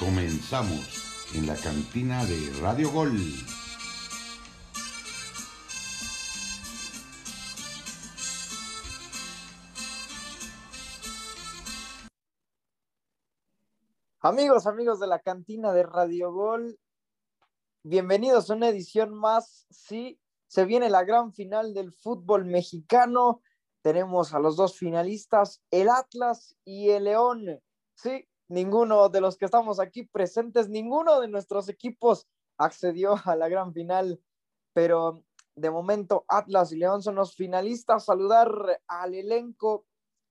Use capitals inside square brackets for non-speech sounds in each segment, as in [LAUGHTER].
Comenzamos en la cantina de Radio Gol. Amigos, amigos de la cantina de Radio Gol, bienvenidos a una edición más. Sí, se viene la gran final del fútbol mexicano. Tenemos a los dos finalistas, el Atlas y el León. Sí, ninguno de los que estamos aquí presentes, ninguno de nuestros equipos accedió [LAUGHS] a la gran final, pero de momento Atlas y León son los finalistas. Saludar al elenco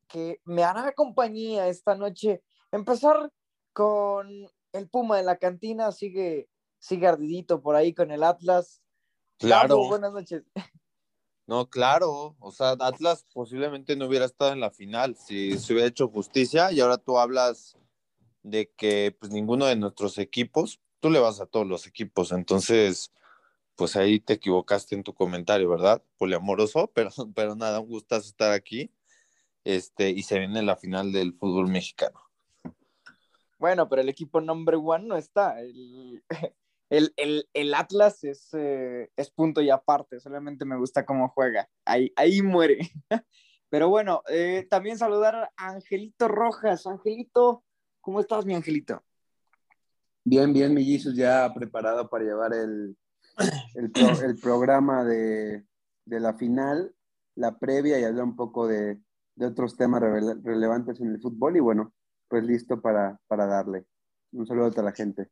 que me hará compañía esta noche. Empezar con el Puma de la cantina, sigue, sigue ardidito por ahí con el Atlas. Claro. Buenas noches. No, claro. O sea, Atlas posiblemente no hubiera estado en la final si se hubiera hecho justicia y ahora tú hablas de que pues ninguno de nuestros equipos, tú le vas a todos los equipos, entonces pues ahí te equivocaste en tu comentario, ¿verdad? Poliamoroso, [LAUGHS] pero, pero nada, un gustazo estar aquí. Este, y se viene la final del fútbol mexicano. Bueno, pero el equipo number one no está. El, [LAUGHS] el, el, el Atlas es, eh, es, punto y aparte, solamente me gusta cómo juega. Ahí, ahí muere. [LAUGHS] Pero bueno, eh, también saludar a Angelito Rojas. Angelito, ¿cómo estás, mi Angelito? Bien, bien, mi Jesus, ya preparado para llevar el, el, pro, el programa de, de, la final, la previa y hablar un poco de, de otros temas rele relevantes en el fútbol. Y bueno, pues listo para, para darle. Un saludo a toda la gente.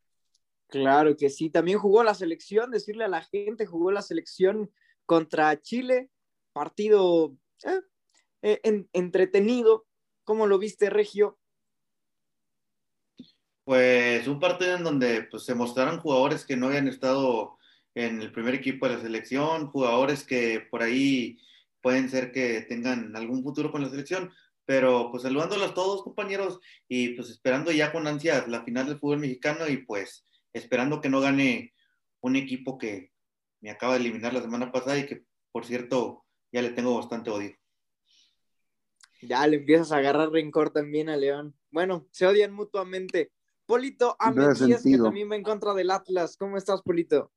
Claro que sí, también jugó la selección, decirle a la gente, jugó la selección contra Chile, partido eh, eh, en, entretenido. ¿Cómo lo viste, Regio? Pues un partido en donde pues, se mostraron jugadores que no habían estado en el primer equipo de la selección, jugadores que por ahí pueden ser que tengan algún futuro con la selección, pero pues saludándolos todos compañeros y pues esperando ya con ansias la final del fútbol mexicano y pues esperando que no gane un equipo que me acaba de eliminar la semana pasada y que por cierto ya le tengo bastante odio. Ya le empiezas a agarrar rencor también a León. Bueno, se odian mutuamente. Polito a Mejías, que también va en contra del Atlas. ¿Cómo estás, Polito?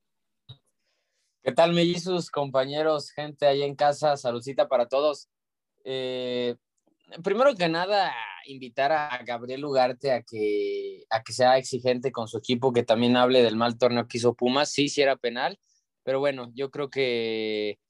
¿Qué tal, mellizos, compañeros, gente ahí en casa? Saludcita para todos. Eh, primero que nada, invitar a Gabriel Ugarte a que, a que sea exigente con su equipo, que también hable del mal torneo que hizo Pumas. Sí, sí era penal, pero bueno, yo creo que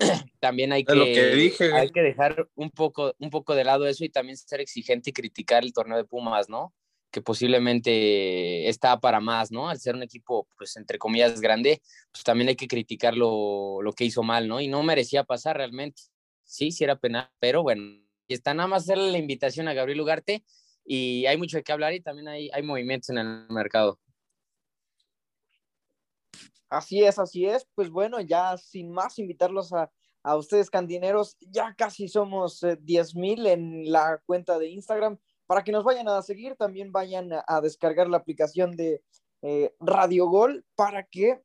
[CLEARS THROAT] también hay que, que dije. hay que dejar un poco, un poco de lado eso y también ser exigente y criticar el torneo de Pumas, ¿no? Que posiblemente está para más, ¿no? Al ser un equipo, pues, entre comillas, grande, pues también hay que criticar lo, lo que hizo mal, ¿no? Y no merecía pasar realmente. Sí, sí era penal, pero bueno, y está nada más hacerle la invitación a Gabriel Ugarte y hay mucho de qué hablar y también hay, hay movimientos en el mercado. Así es, así es. Pues bueno, ya sin más invitarlos a, a ustedes, candineros, ya casi somos eh, 10 mil en la cuenta de Instagram. Para que nos vayan a seguir, también vayan a, descargar la aplicación de eh, Radio Gol para que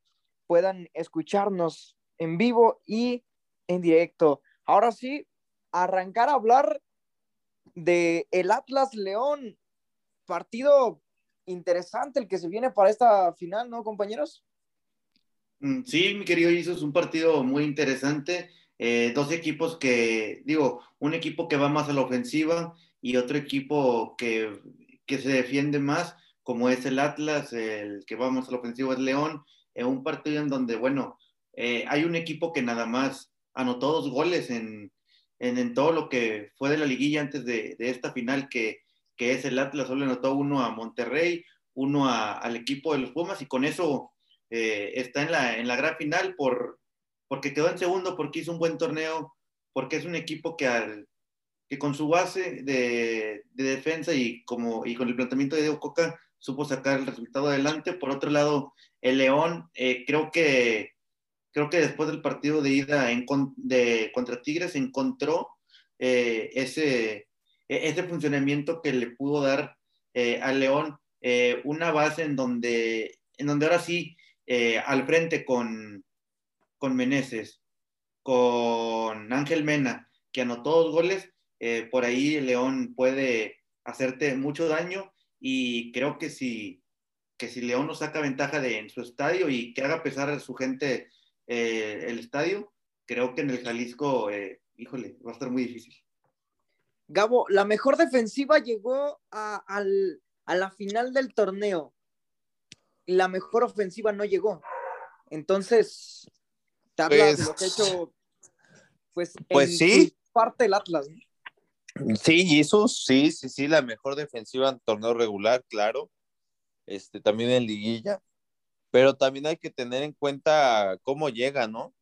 puedan escucharnos en vivo y en directo. Ahora sí, arrancar a hablar de el Atlas León, partido interesante el que se viene para esta final, ¿no, compañeros? Mm, Sí, mi querido es un partido muy interesante. Eh, dos equipos que, digo, un equipo que va más a la ofensiva y otro equipo que, que se defiende más, como es el Atlas, el que va más a la ofensiva es León. Eh, un partido en donde, bueno, eh, hay un equipo que nada más anotó dos goles en, en, en, todo lo que fue de la liguilla antes de, de esta final, que, que, es el Atlas, solo anotó uno a Monterrey, uno a, al equipo de los Pumas, y con eso eh, está en la, en la gran final por, porque quedó en segundo, porque hizo un buen torneo, porque es un equipo que, al, que con su base de, de, defensa y, como, y con el planteamiento de Diego Coca supo sacar el resultado adelante. Por otro lado, el León, eh, creo que creo que después del partido de ida de, contra Tigres encontró eh, ese, ese funcionamiento que le pudo dar eh, al León eh, una base en donde, en donde ahora sí, al frente con, con Meneses, con Ángel Mena, que anotó dos goles, eh, por ahí León puede hacerte mucho daño y creo que si, que si León no saca ventaja de, en su estadio y que haga pesar a su gente eh, el estadio, creo que en el Jalisco, eh, híjole, va a estar muy difícil. Gabo, la mejor defensiva llegó a, al, a la final del torneo. La mejor ofensiva no llegó. Entonces, te habla de lo que ha hecho, pues, Pues en sí. parte el Atlas. ¿no? Sí, Jesus, sí, sí, sí, la mejor defensiva en torneo regular, claro. Este, también en liguilla. Pero también hay que tener en cuenta cómo llega, ¿no?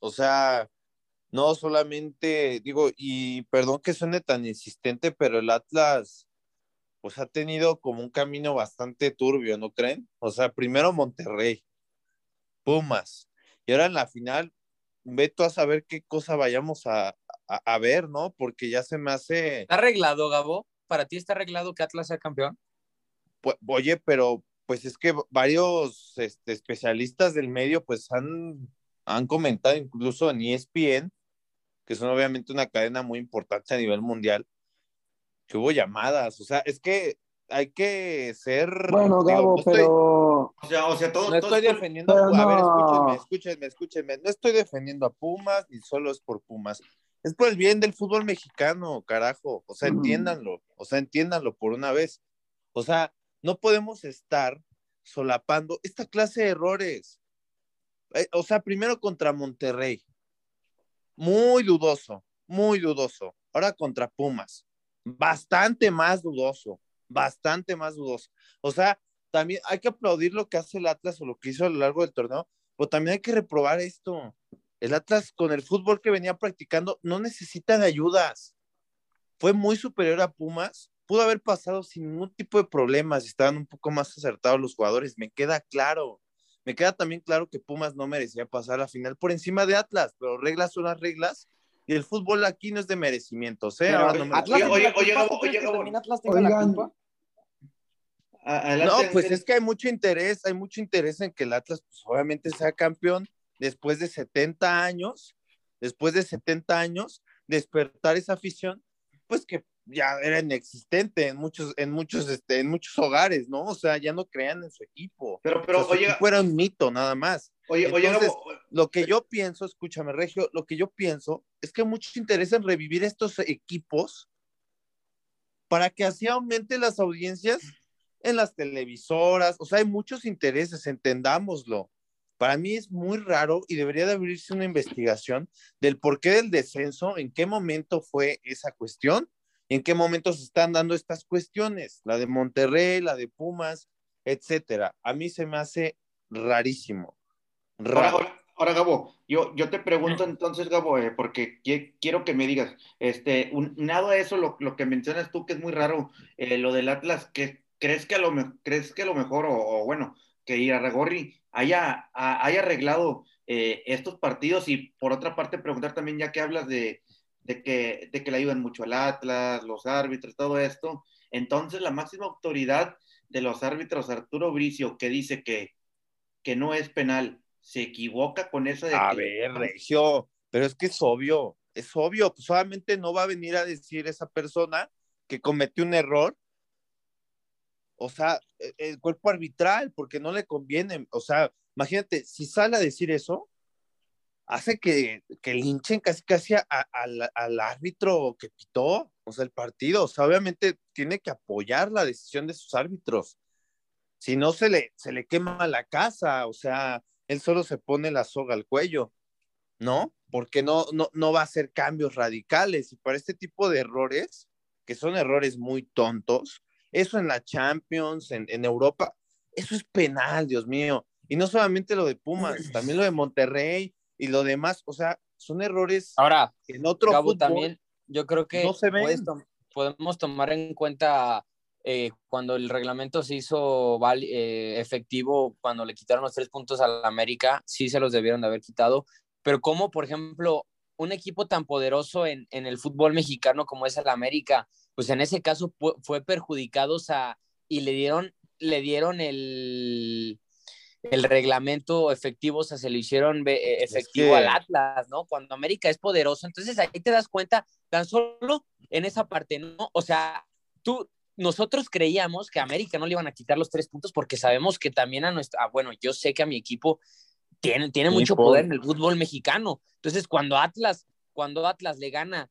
O sea, no solamente, digo, y perdón que suene tan insistente, pero el Atlas, pues ha tenido como un camino bastante turbio, ¿no creen? O sea, primero Monterrey, Pumas, y ahora en la final, ve tú a saber qué cosa vayamos a, a, a ver, ¿no? Porque ya se me hace, ¿Está arreglado, Gabo? ¿Para ti está arreglado que Atlas sea campeón? Pu- oye, pero pues es que varios este, especialistas del medio pues han, han comentado incluso en ESPN, que son obviamente una cadena muy importante a nivel mundial, que hubo llamadas, o sea, es que hay que ser... Bueno, digo, Gabo, no estoy- pero O sea, o sea, todo, no todo estoy defendiendo, pero a ver, no. escúchenme, escúchenme, escúchenme, no estoy defendiendo a Pumas, ni solo es por Pumas, es por el bien del fútbol mexicano, carajo, o sea, entiéndanlo, o sea, entiéndanlo por una vez, o sea, no podemos estar solapando esta clase de errores, Eh, o sea, primero contra Monterrey, muy dudoso, muy dudoso, ahora contra Pumas, bastante más dudoso, bastante más dudoso, o sea, también hay que aplaudir lo que hace el Atlas o lo que hizo a lo largo del torneo, pero también hay que reprobar esto. El Atlas con el fútbol que venía practicando no necesita de ayudas. Fue muy superior a Pumas. Pudo haber pasado sin ningún tipo de problemas estaban un poco más acertados los jugadores. Me queda claro. Me queda también claro que Pumas no merecía pasar a la final por encima de Atlas, pero reglas son las reglas y el fútbol aquí no es de merecimientos. ¿eh? Ahora no me- Atlas Oye, tiene la oye, culpa, Gabo, ¿tú crees oye, Gabo. también Atlas la Oigan. culpa? a- adelante, No, pues es que hay mucho interés, hay mucho interés en que el Atlas, pues obviamente sea campeón después de 70 años, después de 70 años, despertar esa afición, pues que ya era inexistente en muchos, en muchos, este, en muchos hogares, ¿no? O sea, ya no crean en su equipo. Pero, pero, O sea, su oye, equipo era un mito, nada más. oye, oye, entonces- Lo que yo pienso, escúchame, Regio, lo que yo pienso es que hay mucho interés en revivir estos equipos para que así aumente las audiencias en las televisoras. O sea, hay muchos intereses, entendámoslo. Para mí es muy raro y debería de abrirse una investigación del porqué del descenso, en qué momento fue esa cuestión, en qué momento se están dando estas cuestiones, la de Monterrey, la de Pumas, etcétera. A mí se me hace rarísimo. Ahora, Raro. ahora, ahora, Gabo, yo, yo te pregunto entonces, Gabo, eh, porque qui- quiero que me digas, este, un, nada de eso, lo, lo que mencionas tú, que es muy raro, eh, lo del Atlas, que crees que a lo, crees que a lo mejor, o, o bueno, que Irarragorri haya, a- haya arreglado eh, estos partidos y por otra parte preguntar también, ya que hablas de, de, que, de que le ayudan mucho al Atlas, los árbitros, todo esto, entonces la máxima autoridad de los árbitros, Arturo Bricio, que dice que, que no es penal, se equivoca con eso de A que- ver, Regio, pero es que es obvio, es obvio, pues solamente no va a venir a decir esa persona que cometió un error, o sea, e- el cuerpo arbitral, porque no le conviene, o sea, imagínate, si sale a decir eso, hace que, que linchen casi casi al, al árbitro que pitó, o sea, el partido, o sea, obviamente tiene que apoyar la decisión de sus árbitros, si no se le, se le quema la casa, o sea, él solo se pone la soga al cuello, ¿no? Porque no, no, no va a hacer cambios radicales. Y para este tipo de errores, que son errores muy tontos, eso en la Champions, en, en Europa, eso es penal, Dios mío. Y no solamente lo de Pumas, también lo de Monterrey y lo demás, o sea, son errores Ahora, que en otro Gabo, fútbol también yo creo que no se ven. puedes tom- podemos tomar en cuenta eh, cuando el reglamento se hizo eh, efectivo, cuando le quitaron los tres puntos a la América, sí se los debieron de haber quitado, pero como, por ejemplo, un equipo tan poderoso en, en el fútbol mexicano como es el América, pues en ese caso fue perjudicado y le dieron, le dieron el, el reglamento efectivo, o sea, se lo hicieron Es efectivo que- al Atlas, ¿no? Cuando América es poderoso, entonces ahí te das cuenta tan solo en esa parte, ¿no? O sea, tú nosotros creíamos que a América no le iban a quitar los tres puntos porque sabemos que también a nuestra, ah, bueno, yo sé que a mi equipo tiene, tiene mucho poder en el fútbol mexicano. Entonces, cuando Atlas, cuando Atlas le gana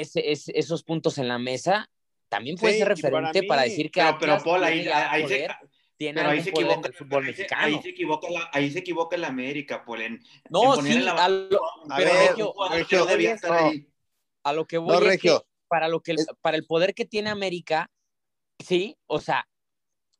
ese, esos puntos en la mesa, también puede ser referente para, decir que pero, pero Paul, ahí, ahí, se, tiene ahí se equivoca el fútbol ahí mexicano. ahí se equivoca la, ahí se equivoca la América, Paul, en, no, en sí, la, a lo, a pero ver, Regio, Regio, no, estar no, ahí. a lo que voy No, es Regio. que para lo que el, para el poder que tiene América, sí, o sea,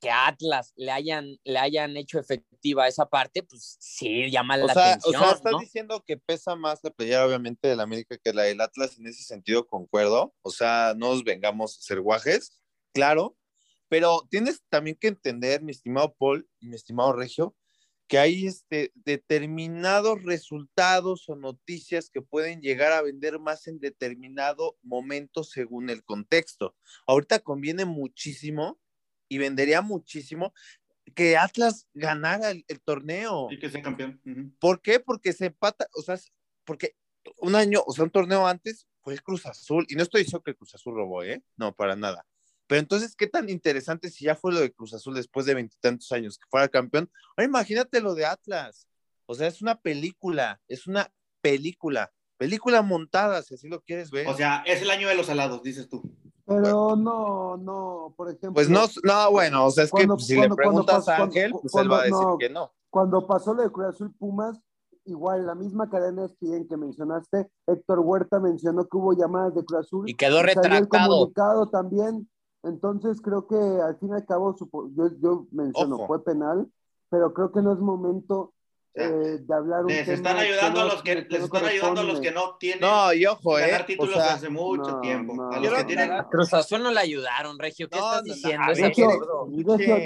que a Atlas le hayan, le hayan hecho efectiva esa parte, pues sí, llama O la sea, o atención, sea, estás ¿no? diciendo que pesa más la playera, obviamente, del América que la del Atlas. En ese sentido, concuerdo. O sea, no nos vengamos a ser guajes, claro. Pero tienes también que entender, mi estimado Paul y mi estimado Regio, que hay este, determinados resultados o noticias que pueden llegar a vender más en determinado momento según el contexto. Ahorita conviene muchísimo y vendería muchísimo que Atlas ganara el, el torneo. Y que sea campeón. ¿Por qué? Porque se empata, o sea, porque un año, o sea, un torneo antes fue el Cruz Azul, y no estoy diciendo que el Cruz Azul robó, ¿eh? No, para nada. Pero entonces, ¿qué tan interesante si ya fue lo de Cruz Azul después de veintitantos años que fuera campeón? Ahora imagínate lo de Atlas. O sea, es una película, es una película, película montada, si así lo quieres ver. O sea, es el año de los alados, dices tú. Pero no, no, por ejemplo. pues no, no, bueno, o sea, es Cuando- que si cuando- le preguntas a Ángel, cuando- pues él va a decir no. que no. Cuando pasó lo de Cruz Azul Pumas, igual la misma cadena de que mencionaste, Héctor Huerta mencionó que hubo llamadas de Cruz Azul. Y quedó salió el retractado. comunicado también. Entonces creo que al fin y al cabo, yo, yo menciono, Ojo. fue penal, pero creo que no es momento eh, de hablar un Les están ayudando a no- los que, les no están ayudando a los que corresponde. no tienen No, y ojo, ¿eh? ganar O títulos sea, hace mucho no, tiempo. no. a los que tienen Cruz Azul no le ayudaron, Regio. ¿Qué No, estás no, no, diciendo? Regio,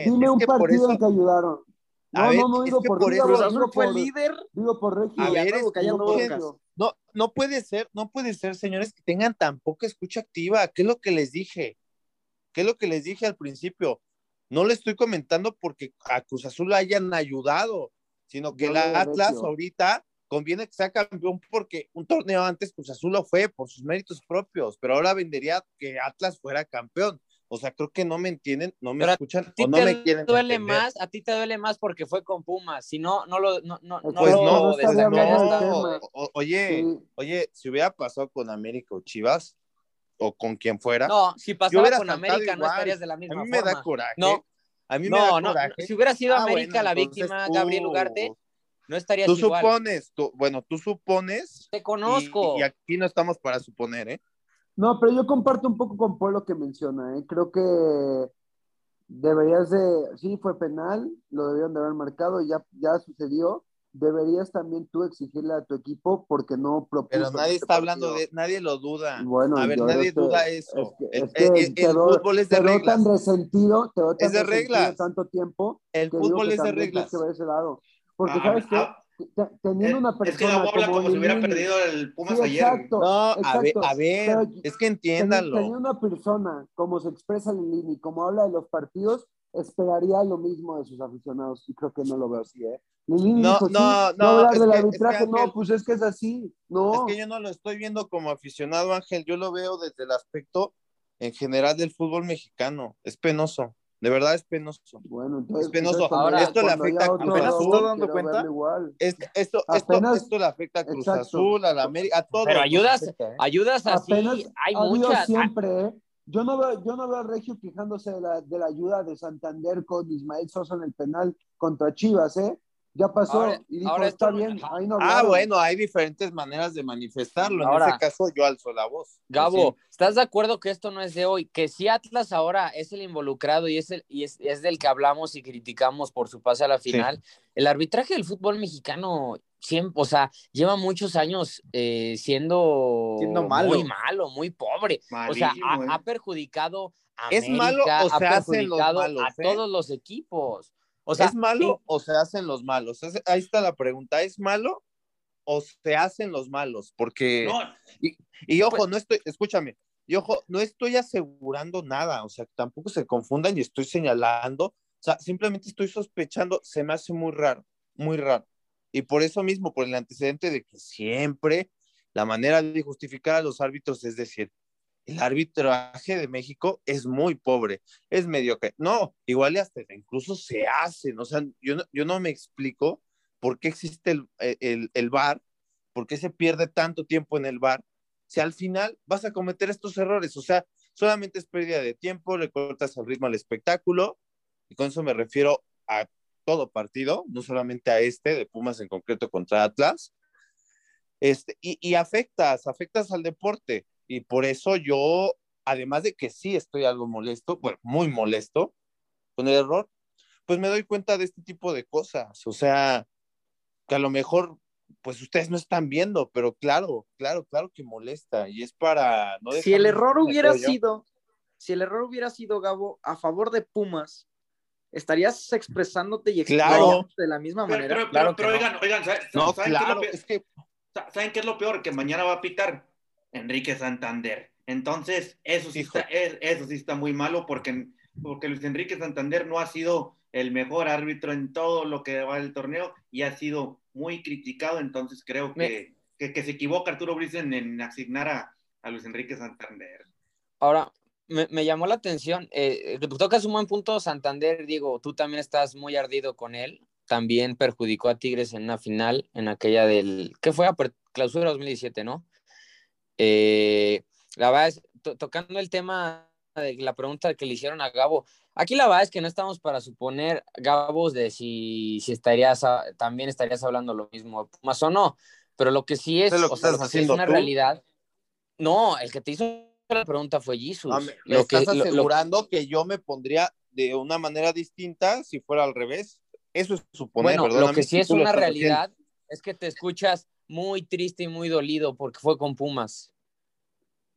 dime es un partido eso- en que ayudaron. No, ver, no, no digo por eso- Cruz Azul digo fue por- líder. Digo por Regio. A ver. No, no puede ser, no puede ser, señores, que tengan tan poca escucha activa. ¿Qué es lo que les dije? ¿Qué es lo que les dije al principio? No le estoy comentando porque a Cruz Azul le hayan ayudado, sino que le Atlas ahorita conviene que sea campeón porque un torneo antes Cruz Azul lo fue por sus méritos propios, pero ahora vendería que Atlas fuera campeón. O sea, creo que no me entienden, no me Pero a escuchan A ti o no te me quieren duele entender. más, a ti te duele más porque fue con Pumas. Si no, no lo, no, no, no Pues lo no, no estaría destacarías hablando del tanto. tema. O- o- oye, Sí. oye, si hubiera pasado con América o Chivas o con quien fuera, No, si hubiera con América no igual. estarías de la a misma mí me da forma. coraje. No. A mí me No, da no, coraje. no, si hubiera sido Ah, América bueno, la víctima, tú- Gabriel Ugarte, no estarías Tú igual. supones, tú- bueno, tú supones. Te conozco. Y, y aquí no estamos para suponer, ¿eh? No, pero yo comparto un poco con Paul lo que menciona, ¿eh? Creo que deberías de, sí, fue penal, lo debieron de haber marcado, ya, ya sucedió. Deberías también tú exigirle a tu equipo porque no propuso. Pero nadie este está hablando de, nadie lo duda. Bueno, a ver, nadie que- duda eso. Es que, es que el- fútbol es de te veo reglas. tan resentido, te veo tan Es de reglas. tanto tiempo El que fútbol que es de reglas. que ese lado. Porque, Ah, ¿sabes qué? ah, Te- Teniendo una Es que persona Gabo habla como si hubiera perdido el Pumas Sí, ayer. exacto. No, a ver, a ver, es que entiéndanlo. Teniendo una persona como se expresa Lilini, como habla de los partidos, esperaría lo mismo de sus aficionados y creo que no lo veo así, ¿eh? No, dijo, sí, no, va no, hablar es del que- es que arbitraje, Ángel- no, pues es que es así, no. Es que yo no lo estoy viendo como aficionado, Ángel. Yo lo veo desde el aspecto en general del fútbol mexicano. Es penoso. De verdad es penoso. Bueno, entonces, Es penoso. entonces Ahora, esto le afecta a Cruz Azul. dando cuenta? verlo igual. Es- esto, esto, Apenas- esto le afecta a Cruz exacto. Azul, a la América, a todos. Pero ayudas, afecta, ¿eh? ayudas así, Apenas hay muchas. siempre, ¿eh? Yo no veo, yo no veo a Regio quejándose de la, de la ayuda de Santander con Ismael Sosa en el penal contra Chivas, ¿eh? Ya pasó Ahora- y dijo, ahora está bien, ahí no Ah, hablaron". bueno, hay diferentes maneras de manifestarlo. En ese caso, yo alzo la voz. Gabo, ¿estás de acuerdo que esto no es de hoy? Que si Atlas ahora es el involucrado y es, el, y es, es del que hablamos y criticamos por su pase a la final, el arbitraje del fútbol mexicano siempre, o sea, lleva muchos años eh, siendo, Siendo malo. muy malo, muy pobre. o sea, ha, eh. ha perjudicado a ¿Es América, malo o ha se hacen los malos, a eh? todos los equipos. O sea, ¿Es malo o se hacen los malos? Es- ahí está la pregunta. ¿Es malo o se hacen los malos? Porque, No, y ojo, Pues- no estoy, escúchame, y ojo, no estoy asegurando nada, o sea, tampoco se confundan y estoy señalando, o sea, simplemente estoy sospechando, se me hace muy raro, muy raro. Y por eso mismo, por el antecedente de que siempre la manera de justificar a los árbitros es decir, el arbitraje de México es muy pobre, es mediocre. No, igual hasta incluso se hacen. O sea, yo no, yo no me explico por qué existe el, el, el VAR, por qué se pierde tanto tiempo en el VAR, si al final vas a cometer estos errores. O sea, solamente es pérdida de tiempo, le cortas el ritmo al espectáculo, y con eso me refiero a todo partido, no solamente a este de Pumas en concreto contra Atlas. Este, y, y afectas, afectas al deporte. Y por eso yo, además de que sí estoy algo molesto, bueno, muy molesto con el error, pues me doy cuenta de este tipo de cosas. O sea, que a lo mejor, pues ustedes no están viendo, pero claro, claro, claro que molesta. Y es para no Si el error hubiera sido, si el error hubiera sido, Gabo, a favor de Pumas, ¿estarías expresándote y Claro. de la misma Pero, manera? pero, Claro pero, que pero no. oigan, oigan, ¿saben, No, ¿saben qué es lo es que Sa- ¿Saben qué es lo peor? Que mañana va a pitar Enrique Santander. Entonces, eso sí, Hijo. está, es- eso sí está muy malo porque, porque Luis Enrique Santander no ha sido el mejor árbitro en todo lo que va del torneo y ha sido muy criticado. Entonces, creo que, que, que se equivoca Arturo Brice en, en asignar a, a Luis Enrique Santander. Ahora, me, me llamó la atención, eh, tocas un buen punto, Santander, digo, tú también estás muy ardido con él, también perjudicó a Tigres en una final, en aquella del, ¿qué fue? Aper- Clausura 2017, ¿no? Eh, la verdad es, to- tocando el tema de la pregunta que le hicieron a Gabo, aquí la verdad es que no estamos para suponer, Gabo, de si, si estarías, a- también estarías hablando lo mismo, más o no, pero lo que sí es, ¿Es lo que o sea, estás lo que sí es una tú? realidad, no, el que te hizo la pregunta fue Jesus. Ah, me, me Lo que- estás lo- lo- asegurando que yo me pondría de una manera distinta si fuera al revés. Eso es suponer, bueno, lo que si sí es tú lo una realidad es que te escuchas muy triste y muy dolido porque fue con Pumas.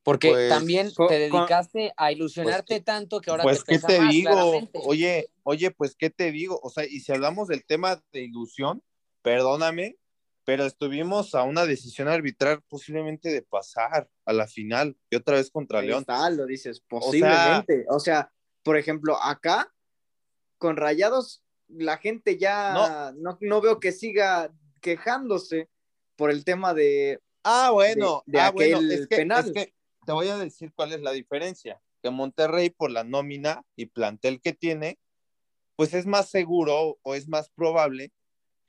Porque Pues, también te dedicaste a ilusionarte tanto que ahora Pues, te ¿qué pesa te más, digo? claramente. Oye, oye, pues, ¿qué te digo? O sea, y si hablamos del tema de ilusión, perdóname, pero estuvimos a una decisión arbitral posiblemente de pasar a la final y otra vez contra Ahí León. está, lo dices, posiblemente. O sea, por ejemplo, acá, con Rayados, la gente ya no, no veo que siga quejándose por el tema de... Ah, bueno, de- de ah, bueno, es que, penal. es que te voy a decir cuál es la diferencia. Que Monterrey, por la nómina y plantel que tiene, pues es más seguro o es más probable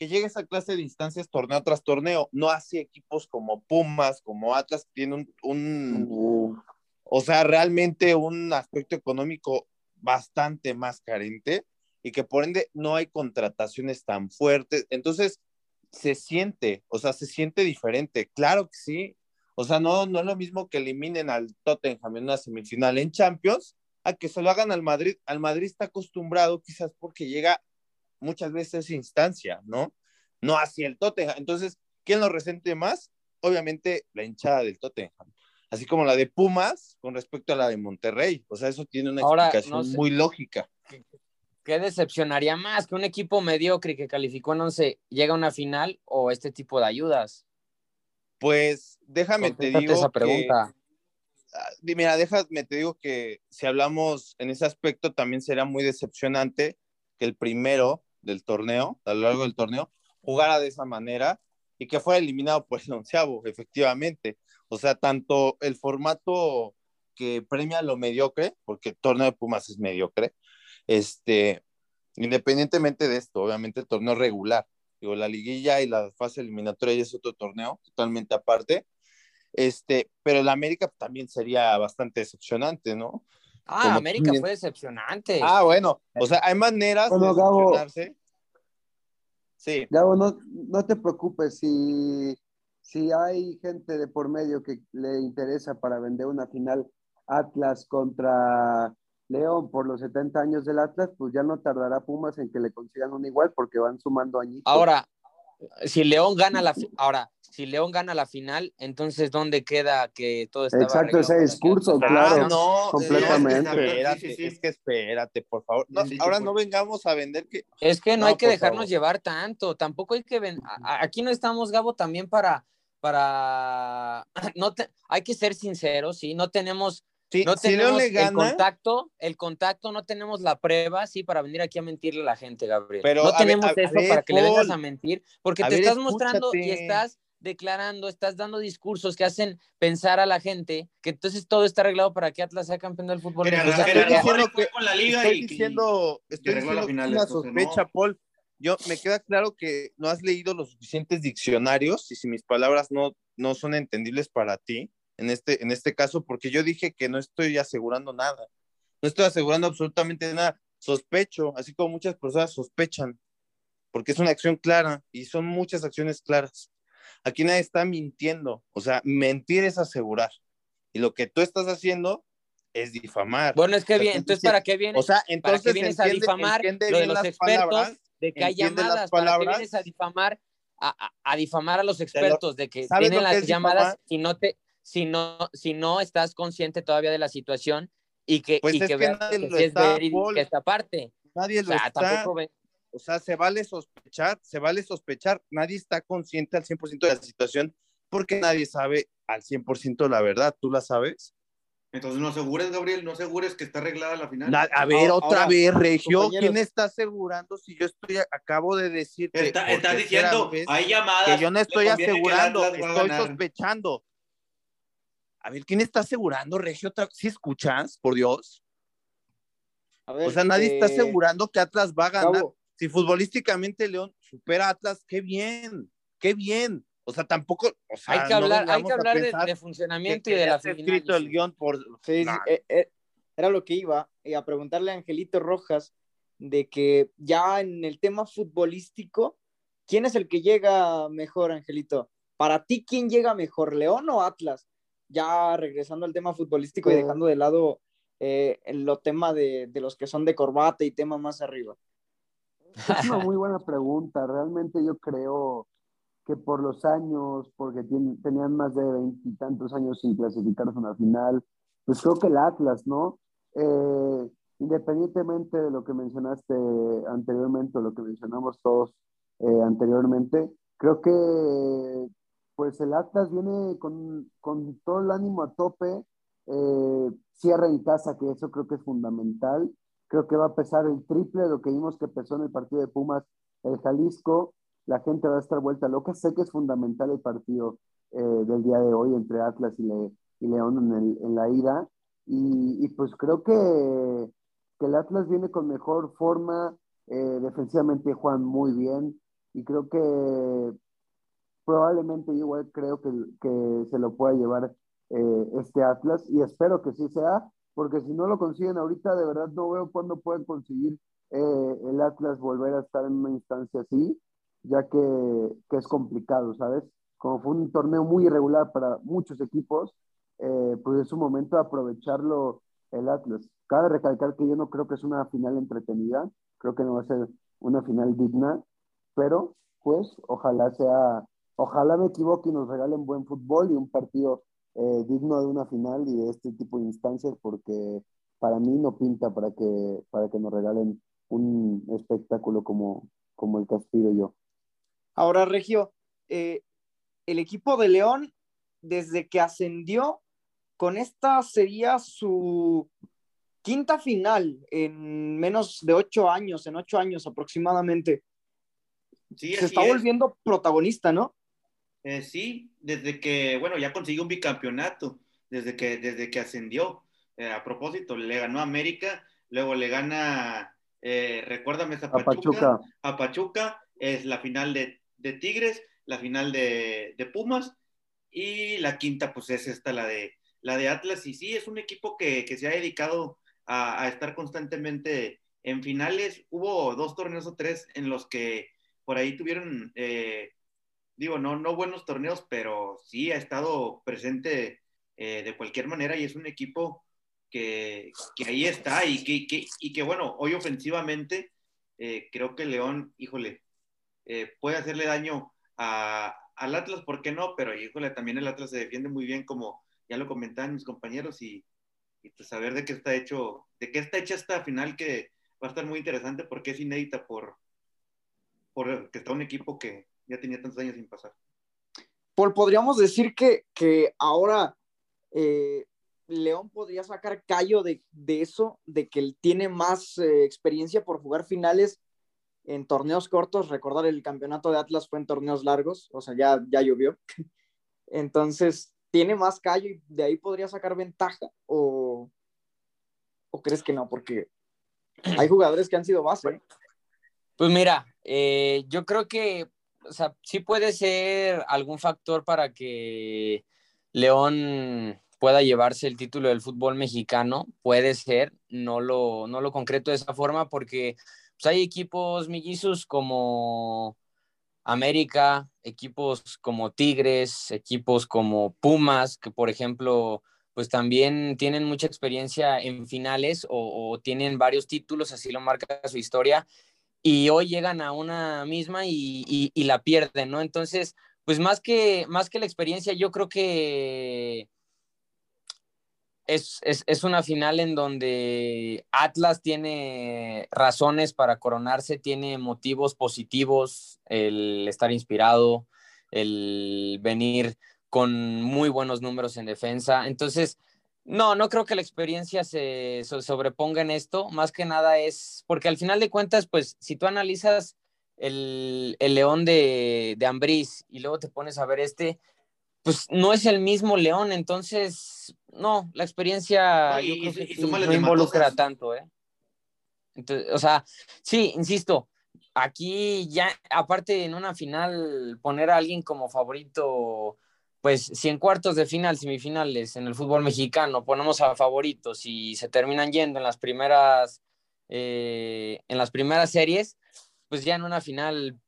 que llegue a esa clase de instancias torneo tras torneo. No así equipos como Pumas, como Atlas, que tienen un, un o sea, realmente un aspecto económico bastante más carente y que por ende no hay contrataciones tan fuertes. Entonces, se siente, o sea, se siente diferente. Claro que sí. O sea, no, no es lo mismo que eliminen al Tottenham en una semifinal en Champions a que se lo hagan al Madrid. Al Madrid está acostumbrado quizás porque llega muchas veces instancia, ¿no? No hacia el Tottenham. Entonces, ¿quién lo resente más? Obviamente la hinchada del Tottenham. Así como la de Pumas con respecto a la de Monterrey. O sea, eso tiene una Ahora, explicación no sé. muy lógica. ¿Qué decepcionaría más? ¿Que un equipo mediocre que calificó en 11 llega a una final o este tipo de ayudas? Pues déjame te digo esa que- pregunta. Ah, di- Mira, déjame, te digo que si hablamos en ese aspecto, también será muy decepcionante que el primero del torneo, a lo largo del torneo, jugara de esa manera y que fuera eliminado por el onceavo, efectivamente. O sea, tanto el formato que premia lo mediocre, porque el torneo de Pumas es mediocre, este, independientemente de esto, obviamente el torneo regular, digo, la liguilla y la fase eliminatoria ya es otro torneo totalmente aparte, este, pero el América también sería bastante decepcionante, ¿no? Ah, como América tú- fue decepcionante. Ah, bueno, o sea, hay maneras Bueno, de Gabo. decepcionarse. Sí, Gabo, no, no te preocupes si, si hay gente de por medio que le interesa para vender una final Atlas contra León por los 70 años del Atlas, pues ya no tardará Pumas en que le consigan una igual porque van sumando añitos. Ahora, si León gana la ahora, si León gana la final, entonces ¿dónde queda que todo estaba Exacto, ese discurso, Atlas claro. Ah, no, completamente. no, es que espérate, Sí, sí, sí. es que espérate, por favor. No, ahora por- no vengamos a vender que Es que no, No, hay que dejarnos favor. llevar tanto, tampoco hay que ven... aquí no estamos Gabo también para para [CLEARS THROAT] no te- hay que ser sinceros, sí, no tenemos si, no si León tenemos le el gana, contacto, el contacto, no tenemos la prueba, sí, para venir aquí a mentirle a la gente, Gabriel. Pero, no ver, tenemos a eso ver, para que le vengas a mentir, porque A te ver, estás mostrando y escúchate. estás declarando, estás dando discursos que hacen pensar a la gente que entonces todo está arreglado para que Atlas sea campeón del fútbol. La- estoy diciendo fue que- con la liga estoy y- diciendo, estoy llegó a la diciendo final una que no. sospecha, Paul. Yo me queda claro que no has leído los suficientes diccionarios y si mis palabras no, no son entendibles para ti en este, en este caso, porque yo dije que no estoy asegurando nada. No estoy asegurando absolutamente nada. Sospecho, así como muchas personas sospechan, porque es una acción clara y son muchas acciones claras. Aquí nadie está mintiendo. O sea, mentir es asegurar. Y lo que tú estás haciendo es difamar. Bueno, es que bien, entonces ¿para qué vienes? O sea, ¿Para entonces qué vienes a difamar lo de los expertos palabras, de que hay llamadas? ¿Para qué vienes a difamar a, a- a difamar a los expertos de que ¿sabes tienen las llamadas difamar? si no te si no si no estás consciente todavía de la situación y que Pues y es que que veas nadie que lo es está, Paul. esta parte. Nadie O lo sea, está. tampoco ve- O sea, se vale sospechar, se vale sospechar. Nadie está consciente al 100% de la situación porque nadie sabe al 100% la verdad. ¿Tú la sabes? Entonces no asegures, Gabriel, no asegures que está arreglada la final. Na- a ver, Ahora, otra vez, Regio. ¿quién está asegurando si yo estoy, acabo de decir que Está, estás diciendo, hay llamadas. que yo no estoy asegurando, estoy sospechando. A ver, ¿quién está asegurando, Regio? ¿Sí escuchas, por Dios? A ver, O sea, nadie está eh, asegurando que Atlas va a ganar. Si futbolísticamente León supera a Atlas, qué bien, qué bien. O sea, tampoco, o sea, hay que no hablar, hay que hablar de, funcionamiento que y de la final. escrito el guion por Sí, sí, No, eh, eh, era lo que iba, a preguntarle a Angelito Rojas de que ya en el tema futbolístico, ¿quién es el que llega mejor, Angelito? Para ti, ¿quién llega mejor, León o Atlas? Ya regresando al tema futbolístico y dejando de lado eh, lo tema de, de los que son de corbata y tema más arriba. Es una muy buena pregunta. Realmente yo creo que por los años, porque tenían más de veintitantos años sin clasificarse a una final, pues creo que el Atlas, ¿no? Eh, independientemente de lo que mencionaste anteriormente o lo que mencionamos todos eh, anteriormente, creo que pues el Atlas viene con, con todo el ánimo a tope, eh, cierra en casa, que eso creo que es fundamental. Creo que va a pesar el triple de lo que vimos que pesó en el partido de Pumas, el Jalisco. La gente va a estar vuelta loca. Sé que es fundamental el partido eh, del día de hoy entre Atlas y, Le- y León en, el- la ida. Y, pues creo que, que el Atlas viene con mejor forma. eh, defensivamente juegan muy bien. Y creo que probablemente igual creo que, que se lo pueda llevar eh, este Atlas y espero que sí sea, porque si no lo consiguen ahorita, de verdad no veo cuándo pueden conseguir eh, el Atlas volver a estar en una instancia así, ya que, que es complicado, ¿sabes? Como fue un torneo muy irregular para muchos equipos, eh, pues es un momento de aprovecharlo el Atlas. Cabe recalcar que yo no creo que es una final entretenida, creo que no va a ser una final digna, pero pues ojalá sea, ojalá me equivoque y nos regalen buen fútbol y un partido eh, digno de una final y de este tipo de instancias, porque para mí no pinta para que, para que nos regalen un espectáculo como, como el que aspiro yo. Ahora, Regio, eh, el equipo de León, desde que ascendió, con esta sería su quinta final en menos de ocho años, en ocho años aproximadamente. Sí, Se está es. volviendo protagonista, ¿no? Eh, sí, desde que, bueno, ya consiguió un bicampeonato, desde que, desde que ascendió. Eh, a propósito, le ganó a América, luego le gana, eh, recuérdame, esa A Pachuca. a Pachuca, es la final de, de Tigres, la final de, de Pumas, y la quinta, pues es esta, la de, la de Atlas, y sí, es un equipo que, que se ha dedicado a, a estar constantemente en finales. Hubo dos torneos o tres en los que por ahí tuvieron, eh, digo, no, no buenos torneos, pero sí ha estado presente eh, de cualquier manera y es un equipo que, que ahí está y que, que, y que, bueno, hoy ofensivamente eh, creo que León, híjole, eh, puede hacerle daño a, al Atlas, ¿por qué no? Pero híjole, también el Atlas se defiende muy bien, como ya lo comentaban mis compañeros, y, y pues saber de qué está hecho, de qué está hecha esta final que va a estar muy interesante porque es inédita por, por que está un equipo que ya tenía tantos años sin pasar. Paul, podríamos decir que, que ahora eh, León podría sacar callo de, de, eso, de que él tiene más eh, experiencia por jugar finales en torneos cortos, recordar el campeonato de Atlas fue en torneos largos, o sea, ya, ya llovió. [LAUGHS] Entonces, ¿tiene más callo y de ahí podría sacar ventaja? ¿O, o crees que no? Porque hay jugadores que han sido base. Pues mira, eh, yo creo que, o sea, sí puede ser algún factor para que León pueda llevarse el título del fútbol mexicano, puede ser, no lo, no lo concreto de esa forma porque pues, hay equipos mellizos como América, equipos como Tigres, equipos como Pumas, que por ejemplo, pues también tienen mucha experiencia en finales o, tienen varios títulos, así lo marca su historia, y hoy llegan a una misma y, la pierden, ¿no? Entonces, pues más que, más que la experiencia, yo creo que es, es, una final en donde Atlas tiene razones para coronarse, tiene motivos positivos, el estar inspirado, el venir con muy buenos números en defensa. Entonces, no, no creo que la experiencia se sobreponga en esto. Más que nada es porque al final de cuentas, pues si tú analizas el, el León de, de Ambriz y luego te pones a ver este, pues no es el mismo León, entonces, no, la experiencia no involucra tanto, ¿eh? Entonces, o sea, sí, insisto, aquí ya, aparte en una final, poner a alguien como favorito, pues si en cuartos de final, semifinales, en el fútbol mexicano ponemos a favoritos y se terminan yendo en las primeras, eh, en las primeras series, pues ya en una final,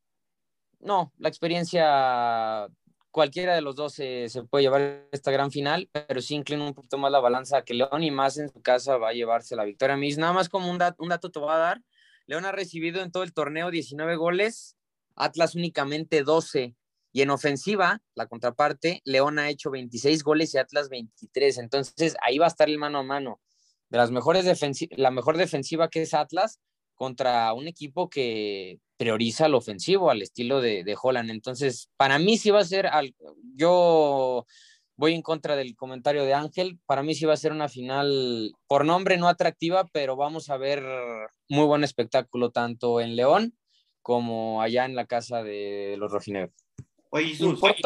no, la experiencia cualquiera de los dos se, puede llevar esta gran final, pero sí inclina un poquito más la balanza que León y más en su casa va a llevarse la victoria. Mis, nada más como un, un dato te voy a dar, León ha recibido en todo el torneo 19 goles, Atlas únicamente 12. Y en ofensiva, la contraparte, León ha hecho 26 goles y Atlas 23. Entonces ahí va a estar el mano a mano. De las mejores la mejor defensiva que es Atlas contra un equipo que prioriza al ofensivo, al estilo de, de Holland. Entonces, para mí sí va a ser, al, yo voy en contra del comentario de Ángel, para mí sí va a ser una final por nombre no atractiva, pero vamos a ver muy buen espectáculo tanto en León como allá en la casa de los rojinegros. Oye,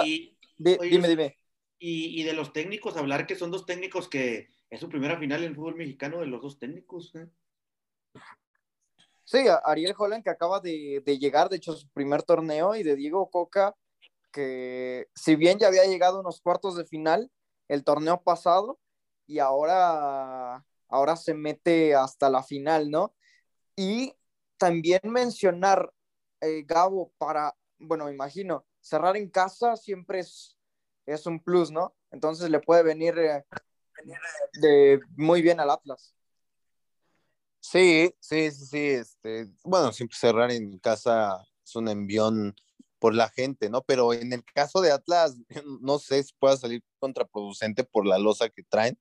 y, dime, dime. Y, de los técnicos, hablar que son dos técnicos que es su primera final en el fútbol mexicano de los dos técnicos. ¿eh? Sí, Ariel Holland que acaba de, llegar, de hecho, su primer torneo, y de Diego Coca, que si bien ya había llegado a unos cuartos de final el torneo pasado, y ahora, ahora se mete hasta la final, ¿no? Y también mencionar, eh, Gabo, para, bueno, me imagino, cerrar en casa siempre es, es un plus, ¿no? Entonces le puede venir eh, de muy bien al Atlas. Sí, sí, sí, sí. Este, bueno, siempre cerrar en casa es un envión por la gente, ¿no? Pero en el caso de Atlas, [LAUGHS] no sé si pueda salir contraproducente por la losa que traen,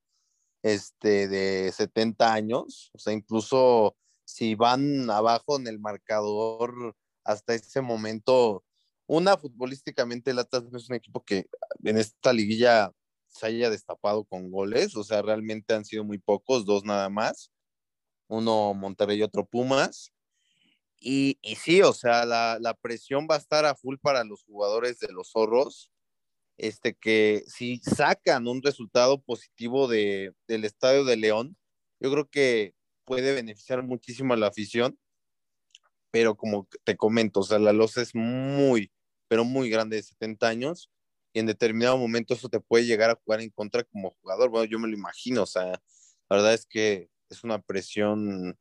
este, de 70 años. O sea, incluso si van abajo en el marcador hasta ese momento, una futbolísticamente el Atlas es un equipo que en esta liguilla se haya destapado con goles, o sea, realmente han sido muy pocos, dos nada más uno Monterrey y otro Pumas. Y, y sí, o sea, la, la, presión va a estar a full para los jugadores de los zorros. Este que si sacan un resultado positivo de, del Estadio de León, yo creo que puede beneficiar muchísimo a la afición. Pero como te comento, o sea, la losa es muy, pero muy grande de 70 años y en determinado momento eso te puede llegar a jugar en contra como jugador. Bueno, yo me lo imagino, o sea, la verdad es que es una presión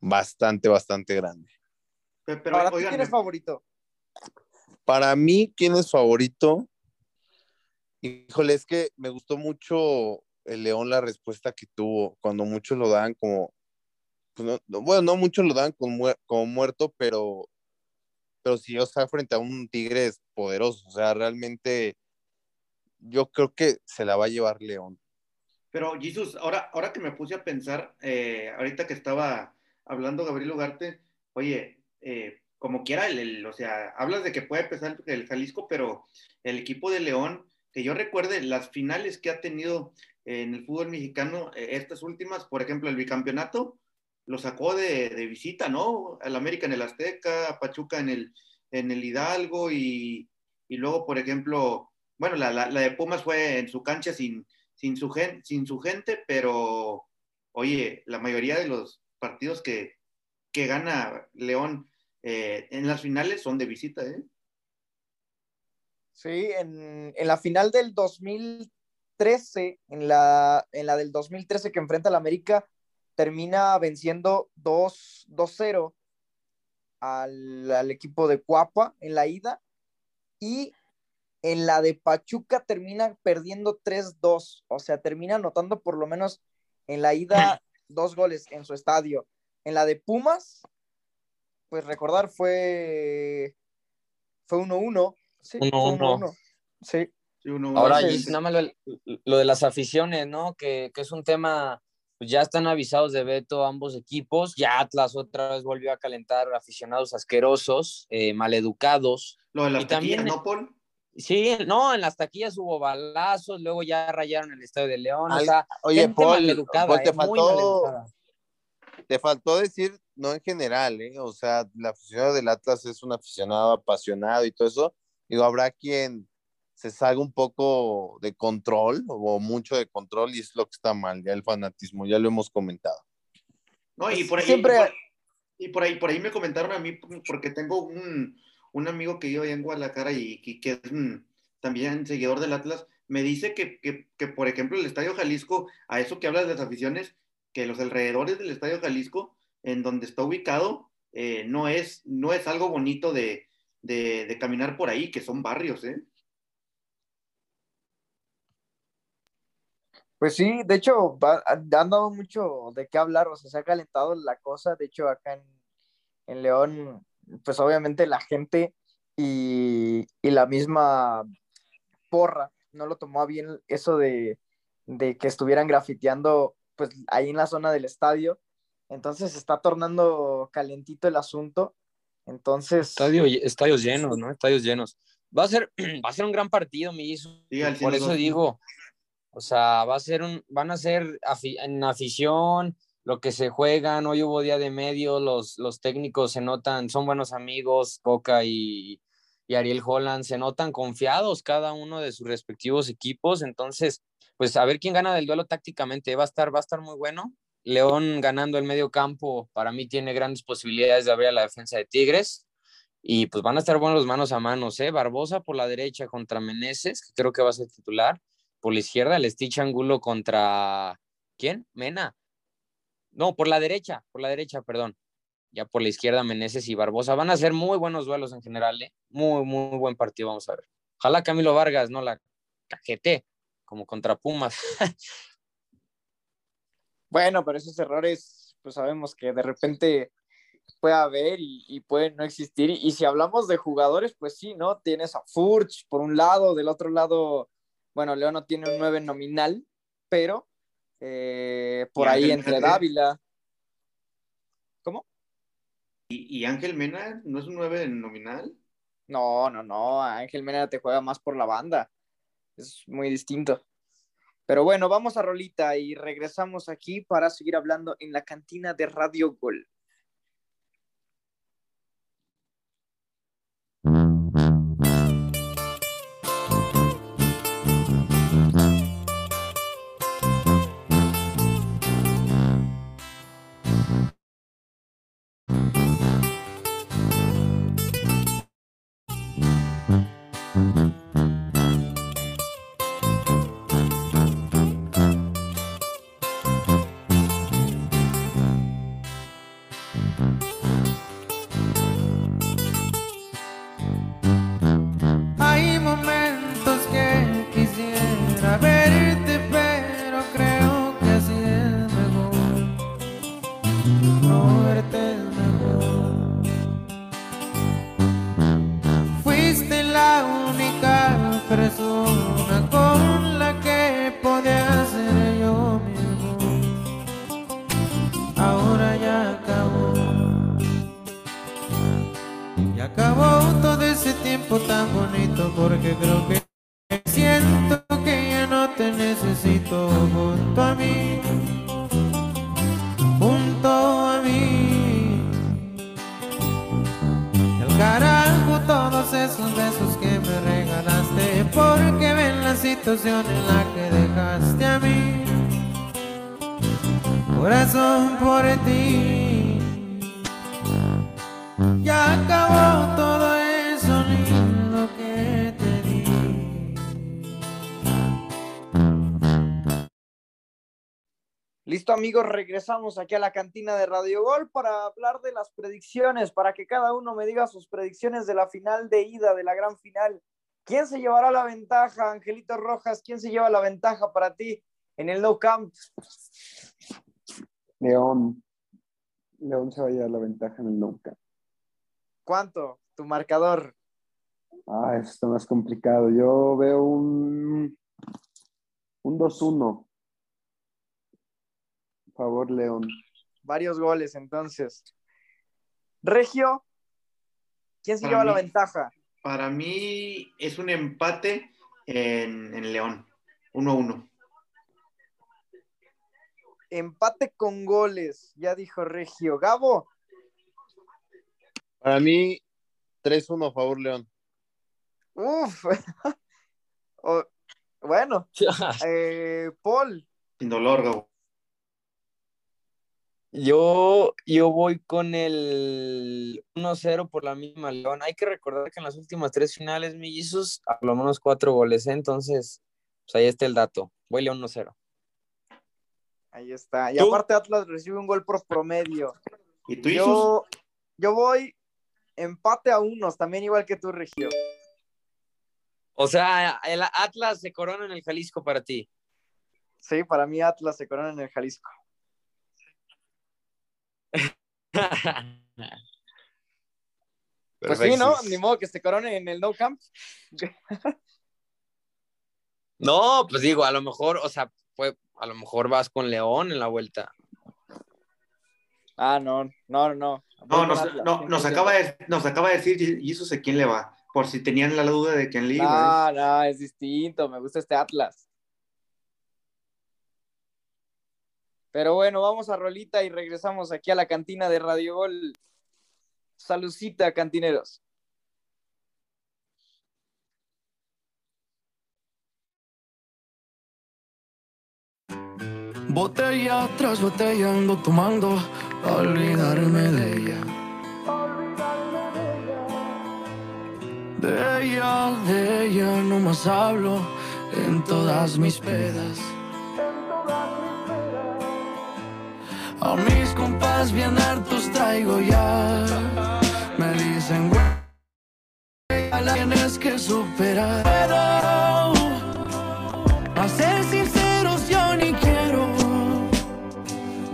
bastante, bastante grande. Pero, Para ¿quién es favorito? Para mí, ¿quién es favorito? Híjole, es que me gustó mucho el León la respuesta que tuvo, cuando muchos lo dan como, pues bueno, no muchos lo dan como, como muerto, pero, pero si o sea, frente a un Tigre poderoso, o sea, realmente yo creo que se la va a llevar León. Pero Jesús, ahora, ahora que me puse a pensar, eh, ahorita que estaba hablando Gabriel Ugarte, oye, eh, como quiera, el, o sea, hablas de que puede empezar el Jalisco, pero el equipo de León, que yo recuerde las finales que ha tenido en el fútbol mexicano, eh, estas últimas, por ejemplo, el bicampeonato, lo sacó de, visita, ¿no? Al América en el Azteca, a Pachuca en el, en el Hidalgo y, luego, por ejemplo, bueno, la, de Pumas fue en su cancha sin, sin, su sin su gente, pero oye, la mayoría de los partidos que, gana León eh, en las finales son de visita, ¿eh? Sí, en, la final del 2013, en la, en la del 2013 que enfrenta al América, termina venciendo 2-0 al, al, equipo de Cuapa en la ida y en la de Pachuca termina perdiendo 3-2, o sea, termina anotando por lo menos en la ida [CLEARS THROAT] dos goles en su estadio. En la de Pumas, pues recordar fue fue 1-1 Sí, 1-1. Sí. Ahora, nada más lo, de las aficiones, ¿no? Que, es un tema, pues ya están avisados de veto ambos equipos. Ya Atlas otra vez volvió a calentar aficionados asquerosos, eh, maleducados. Lo de las taquillas, ¿no, Paul? Sí, no, en las taquillas hubo balazos, luego ya rayaron el Estadio de León. oye, Paul, te, eh, faltó, te faltó decir, no en general, ¿eh? O sea, la aficionado del Atlas es un aficionado apasionado y todo eso Digo, habrá quien se salga un poco de control o mucho de control y es lo que está mal, ya el fanatismo, ya lo hemos comentado. No, y por ahí, Siempre... y por, ahí, por ahí me comentaron a mí, porque tengo un, un amigo que vive en Guadalajara y, que es también seguidor del Atlas, me dice que, que, que, por ejemplo, el Estadio Jalisco, a eso que hablas de las aficiones, que los alrededores del Estadio Jalisco, en donde está ubicado, eh, no, es, no es algo bonito de, de, caminar por ahí, que son barrios, ¿eh? Pues sí, de hecho, han dado mucho de qué hablar, o sea, se ha calentado la cosa, de hecho, acá en, León, pues obviamente la gente y, la misma porra no lo tomó a bien eso de, de, que estuvieran grafiteando, pues ahí en la zona del estadio, entonces se está tornando calentito el asunto entonces. Estadio, estadios llenos, ¿no? Estadios llenos. Va a ser, [CLEARS THROAT] va a ser un gran partido, mi hijo. Por eso digo, o sea, va a ser un, van a ser en afición, lo que se juegan, hoy hubo día de medio, los, los técnicos se notan, son buenos amigos, Coca y, y Ariel Holland, se notan confiados cada uno de sus respectivos equipos, entonces, pues a ver quién gana del duelo tácticamente, va a estar, va a estar muy bueno. León ganando el medio campo, para mí tiene grandes posibilidades de abrir a la defensa de Tigres. Y pues van a estar buenos manos a manos, ¿eh? Barbosa por la derecha contra Meneses, que creo que va a ser titular. Por la izquierda, el Stitch Angulo contra. ¿Quién? Mena. No, por la derecha, por la derecha, perdón. Ya por la izquierda, Meneses y Barbosa. Van a ser muy buenos duelos en general, ¿eh? Muy, muy buen partido, vamos a ver. Ojalá Camilo Vargas no la cajete, como contra Pumas. [LAUGHS] Bueno, pero esos errores, pues sabemos que de repente puede haber y, y puede no existir. Y, si hablamos de jugadores, pues sí, ¿no? Tienes a Furch por un lado, del otro lado, bueno, León no tiene un 9 nominal, pero eh, por ahí entre Dávila. ¿Cómo? ¿Y, Ángel Mena no es un 9 nominal? No, no, no, Ángel Mena te juega más por la banda. Es muy distinto. Pero bueno, vamos a Rolita y regresamos aquí para seguir hablando en la cantina de Radio Gol. Necesito junto a mí, junto a mí. Amigos, regresamos aquí a la cantina de Radio Gol para hablar de las predicciones, para que cada uno me diga sus predicciones de la final de ida, de la gran final. ¿Quién se llevará la ventaja, Angelito Rojas? ¿Quién se lleva la ventaja para ti en el No Camp? León. León se va a llevar la ventaja en el No Camp. ¿Cuánto? Tu marcador. Ah, está más complicado. Yo veo un, un 2-1. Favor, León. Varios goles entonces. Regio, ¿quién se Para lleva la ventaja? Para mí es un empate en, en León. 1-1. Empate con goles, ya dijo Regio. Gabo, Para mí, 3-1 a favor León. uff. [LAUGHS] O- bueno, [LAUGHS] eh, Paul, Sin dolor, Gabo. Yo, yo voy con el 1-0 por la misma León. Hay que recordar que en las últimas tres finales, mellizos, a lo menos cuatro goles, ¿eh? Entonces, pues ahí está el dato. Voy León 1-0. ahí está. Y ¿Tú? aparte Atlas recibe un gol por promedio. ¿Y tú? Yo, yo voy empate a unos, también igual que tú, Regio. O sea, el Atlas se corona en el Jalisco para ti. Sí, para mí Atlas se corona en el Jalisco. [LAUGHS] Pues sí, ¿no? Ni modo que se corone en el No Camp. [LAUGHS] No, pues digo, a lo mejor, o sea, fue, a lo mejor vas con León en la vuelta. Ah, no, no, no. No, nos, no, nos, acaba de, nos acaba de decir Jesús a quién le va. Por si tenían la duda de quién le iba. No, no, es distinto. Me gusta este Atlas. Pero bueno, vamos a Rolita y regresamos aquí a la cantina de Radio Gol. Salucita, cantineros. Botella tras botella ando tomando a olvidarme de ella. De ella, de ella no más hablo en todas mis pedas. A mis compas bien hartos traigo ya. Me dicen, güey, la tienes que superar. Pero, a ser sinceros, yo ni quiero.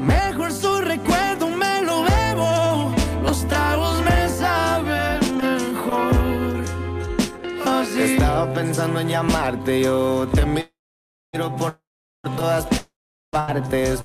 Mejor su recuerdo me lo bebo. Los tragos me saben mejor. Así. Estaba pensando en llamarte, yo te miro por todas partes,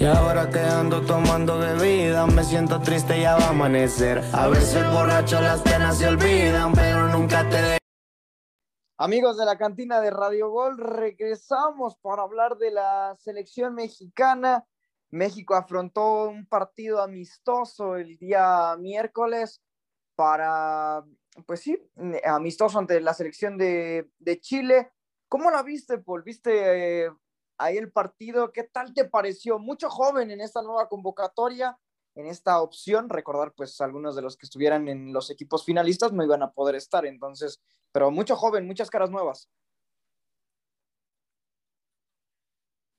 Y ahora que ando tomando bebida me siento triste ya va a amanecer. A veces borracho las penas se olvidan, pero nunca te de Amigos de la cantina de Radio Gol, regresamos para hablar de la selección mexicana. México afrontó un partido amistoso el día miércoles para, pues sí, amistoso ante la selección de, de Chile. ¿Cómo la viste, Paul? ¿Viste eh, ahí el partido? ¿Qué tal te pareció? Mucho joven en esta nueva convocatoria, en esta opción. Recordar, pues, algunos de los que estuvieran en los equipos finalistas no iban a poder estar, entonces, pero mucho joven, muchas caras nuevas.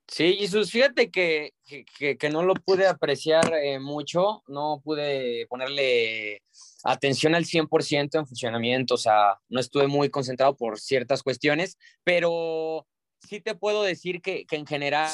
Sí, Jesús, fíjate que, que, no lo pude apreciar eh, mucho, no pude ponerle atención al 100% en funcionamiento, o sea, no estuve muy concentrado por ciertas cuestiones, pero sí te puedo decir que, que en general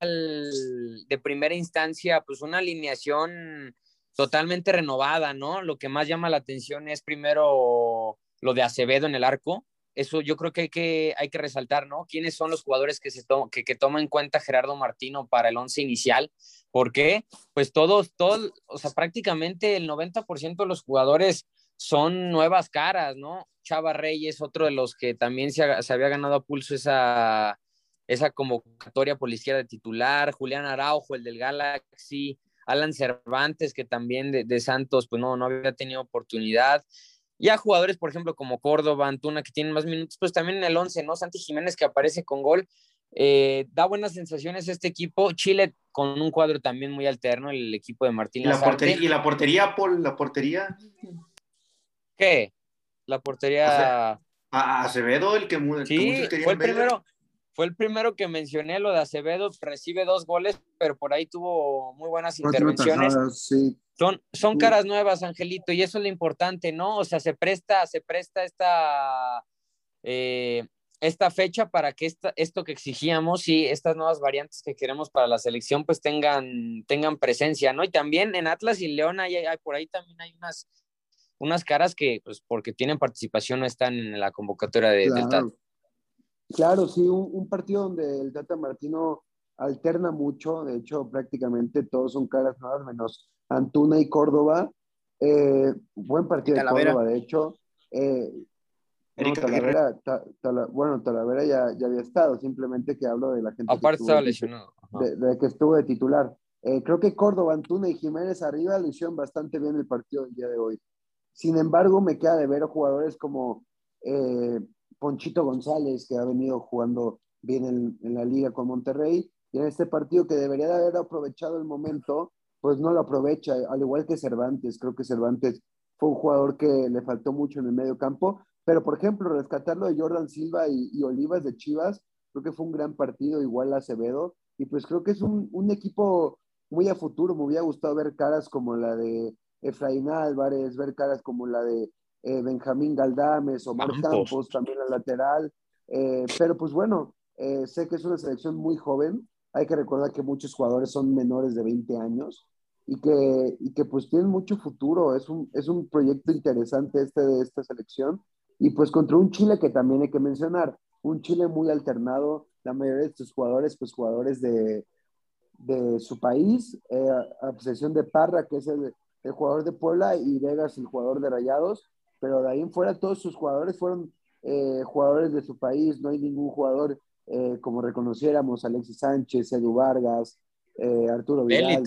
de primera instancia, pues una alineación totalmente renovada, ¿no? Lo que más llama la atención es primero lo de Acevedo en el arco, Eso yo creo que hay que, hay que resaltar, ¿no? ¿Quiénes son los jugadores que, se que, que toma en cuenta Gerardo Martino para el once inicial? ¿Por qué? Pues todos, todos, o sea, prácticamente el 90% de los jugadores son nuevas caras, ¿no? Chava Reyes, otro de los que también se, se había ganado a pulso esa, esa convocatoria por la izquierda de titular, Julián Araujo, el del Galaxy, Alan Cervantes, que también de, Santos, pues no, no había tenido oportunidad. Ya jugadores, por ejemplo, como Córdoba, Antuna, que tienen más minutos, pues también en el 11, ¿no? Santi Jiménez, que aparece con gol. Eh, da buenas sensaciones este equipo. Chile con un cuadro también muy alterno, el equipo de Martín ¿Y la, portería, ¿Y la portería, Paul? ¿La portería? ¿Qué? La portería... Acevedo, el que, sí, fue el primero, fue el primero que mencioné, lo de Acevedo, recibe dos goles, pero por ahí tuvo muy buenas intervenciones. Son, son caras nuevas, Angelito, y eso es lo importante, ¿no? O sea, se presta, se presta esta, eh, esta fecha para que esta, esto que exigíamos y estas nuevas variantes que queremos para la selección, pues tengan, tengan presencia, ¿no? Y también en Atlas y León, hay, hay, por ahí también hay unas, unas caras que, pues, porque tienen participación, no están en la convocatoria de, del Claro, sí, un, partido donde el Tata Martino alterna mucho, de hecho prácticamente todos son caras nuevas, menos Antuna y Córdoba. Eh, buen partido de Córdoba, de hecho. Eh, bueno, Talavera, ya, ya, había estado, simplemente que hablo de la gente. Aparte estaba lesionado. De, que estuvo de titular. Eh, creo que Córdoba, Antuna y Jiménez arriba lo hicieron bastante bien el partido del día de hoy. Sin embargo, me queda de ver jugadores como eh, Ponchito González, que ha venido jugando bien en, la liga con Monterrey, y en este partido que debería de haber aprovechado el momento, pues no lo aprovecha, al igual que Cervantes. Creo que Cervantes fue un jugador que le faltó mucho en el medio campo, pero por ejemplo, rescatarlo de Jordan Silva y, Olivas de Chivas, creo que fue un gran partido, igual a Acevedo, y pues creo que es un equipo muy a futuro, me hubiera gustado ver caras como la de Efraín Álvarez, ver caras como la de eh, Benjamín Galdames, Omar Campos. también al lateral. Eh, pero pues bueno, eh, sé que es una selección muy joven. Hay que recordar que muchos jugadores son menores de 20 años y que, y que pues tienen mucho futuro. Es un, es un proyecto interesante este de esta selección. Y pues contra un Chile que también hay que mencionar, un Chile muy alternado, la mayoría de estos jugadores, pues jugadores de, de su país, a excepción de Parra, que es el, el, jugador de Puebla, y Vegas, el jugador de Rayados, pero de ahí en fuera todos sus jugadores fueron eh, jugadores de su país, no hay ningún jugador eh, como reconociéramos, Alexis Sánchez, Edu Vargas, eh, Arturo Vidal,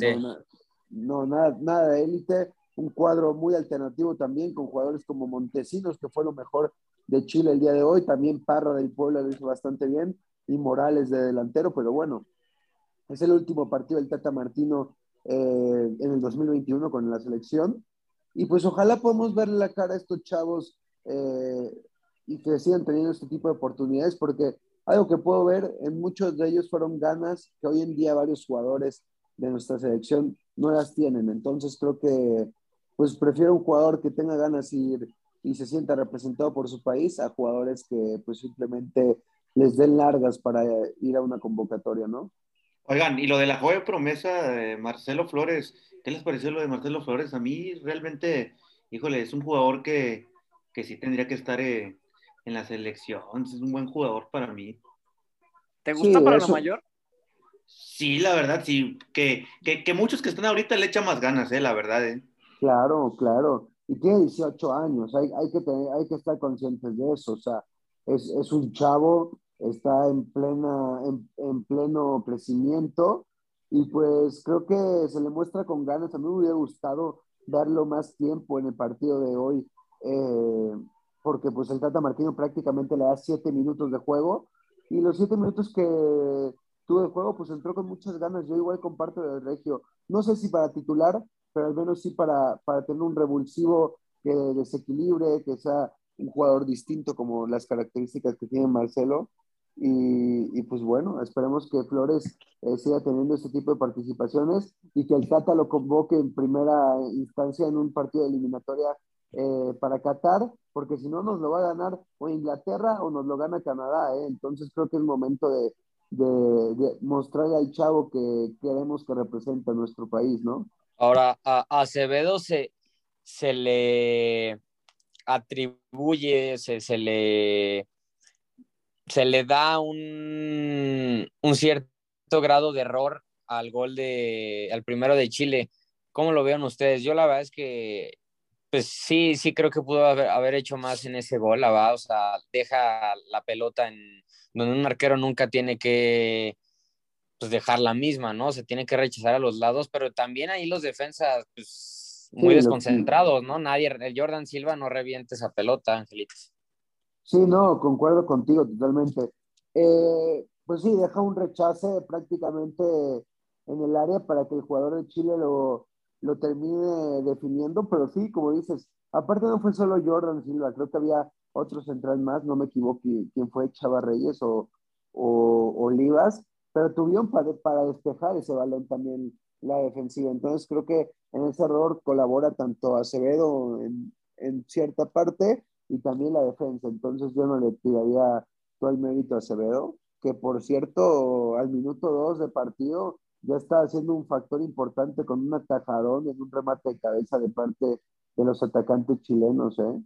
no, nada, nada de élite, un cuadro muy alternativo también con jugadores como Montesinos, que fue lo mejor de Chile el día de hoy, también Parra del Puebla lo hizo bastante bien, y Morales de delantero, pero bueno, es el último partido del Tata Martino en el 2021 con la selección, y pues ojalá podamos verle la cara a estos chavos eh, y que sigan teniendo este tipo de oportunidades, porque algo que puedo ver en muchos de ellos fueron ganas que hoy en día varios jugadores de nuestra selección no las tienen. Entonces creo que pues prefiero un jugador que tenga ganas y, y se sienta representado por su país a jugadores que pues simplemente les den largas para ir a una convocatoria, ¿no? Oigan, y lo de la joven promesa de Marcelo Flores, ¿Qué les pareció lo de Marcelo Flores? A mí realmente, híjole, es un jugador que, que sí tendría que estar eh, en la selección. Es un buen jugador para mí. ¿Te gusta para la mayor? Sí, la verdad, sí. Que, que, muchos que están ahorita le echan más ganas, eh, la verdad. Eh. Claro, claro. Y tiene 18 años, hay, hay, que, hay que estar conscientes de eso. O sea, es, es un chavo, está en, plena, en, en pleno crecimiento y pues creo que se le muestra con ganas. A mí me hubiera gustado darlo más tiempo en el partido de hoy, eh, porque pues el Tata Martino prácticamente le da siete minutos de juego y los siete minutos que tuvo de juego pues entró con muchas ganas. Yo igual comparto el Regio. No sé si para titular, pero al menos sí para, para tener un revulsivo que desequilibre, que sea un jugador distinto como las características que tiene Marcelo. Y, pues bueno, esperemos que Flores eh, siga teniendo este tipo de participaciones y que el Tata lo convoque en primera instancia en un partido de eliminatoria eh, para Qatar, porque si no nos lo va a ganar o Inglaterra o nos lo gana Canadá. ¿eh? Entonces creo que es momento de, de, mostrarle al chavo que queremos que represente a nuestro país, ¿no? Ahora, a Acevedo se, se le atribuye, se, se le se le da un, un cierto grado de error al gol de, al primero de Chile. ¿Cómo lo vean ustedes? Yo la verdad es que, pues sí, sí creo que pudo haber, haber hecho más en ese gol, la verdad, o sea, deja la pelota en donde un arquero nunca tiene que pues dejar la misma, ¿no? Se tiene que rechazar a los lados, pero también ahí los defensas, pues muy Sí, desconcentrados, ¿no? Nadie, el Jordan Silva no reviente esa pelota, Angelitos. Sí, no, concuerdo contigo totalmente. Eh, pues sí, deja un rechace prácticamente en el área para que el jugador de Chile lo, lo termine definiendo, pero sí, como dices, aparte no fue solo Jordan Silva, creo que había otro central más, no me equivoco quién fue, Chava Reyes o, o Olivas, pero tuvieron para, para despejar ese balón también la defensiva. Entonces creo que en ese error colabora tanto Acevedo en, en cierta parte y también la defensa. Entonces yo no le tiraría todo el mérito a Acevedo, que por cierto, al minuto dos de partido ya está haciendo un factor importante con un atajadón en un remate de cabeza de parte de los atacantes chilenos, ¿eh?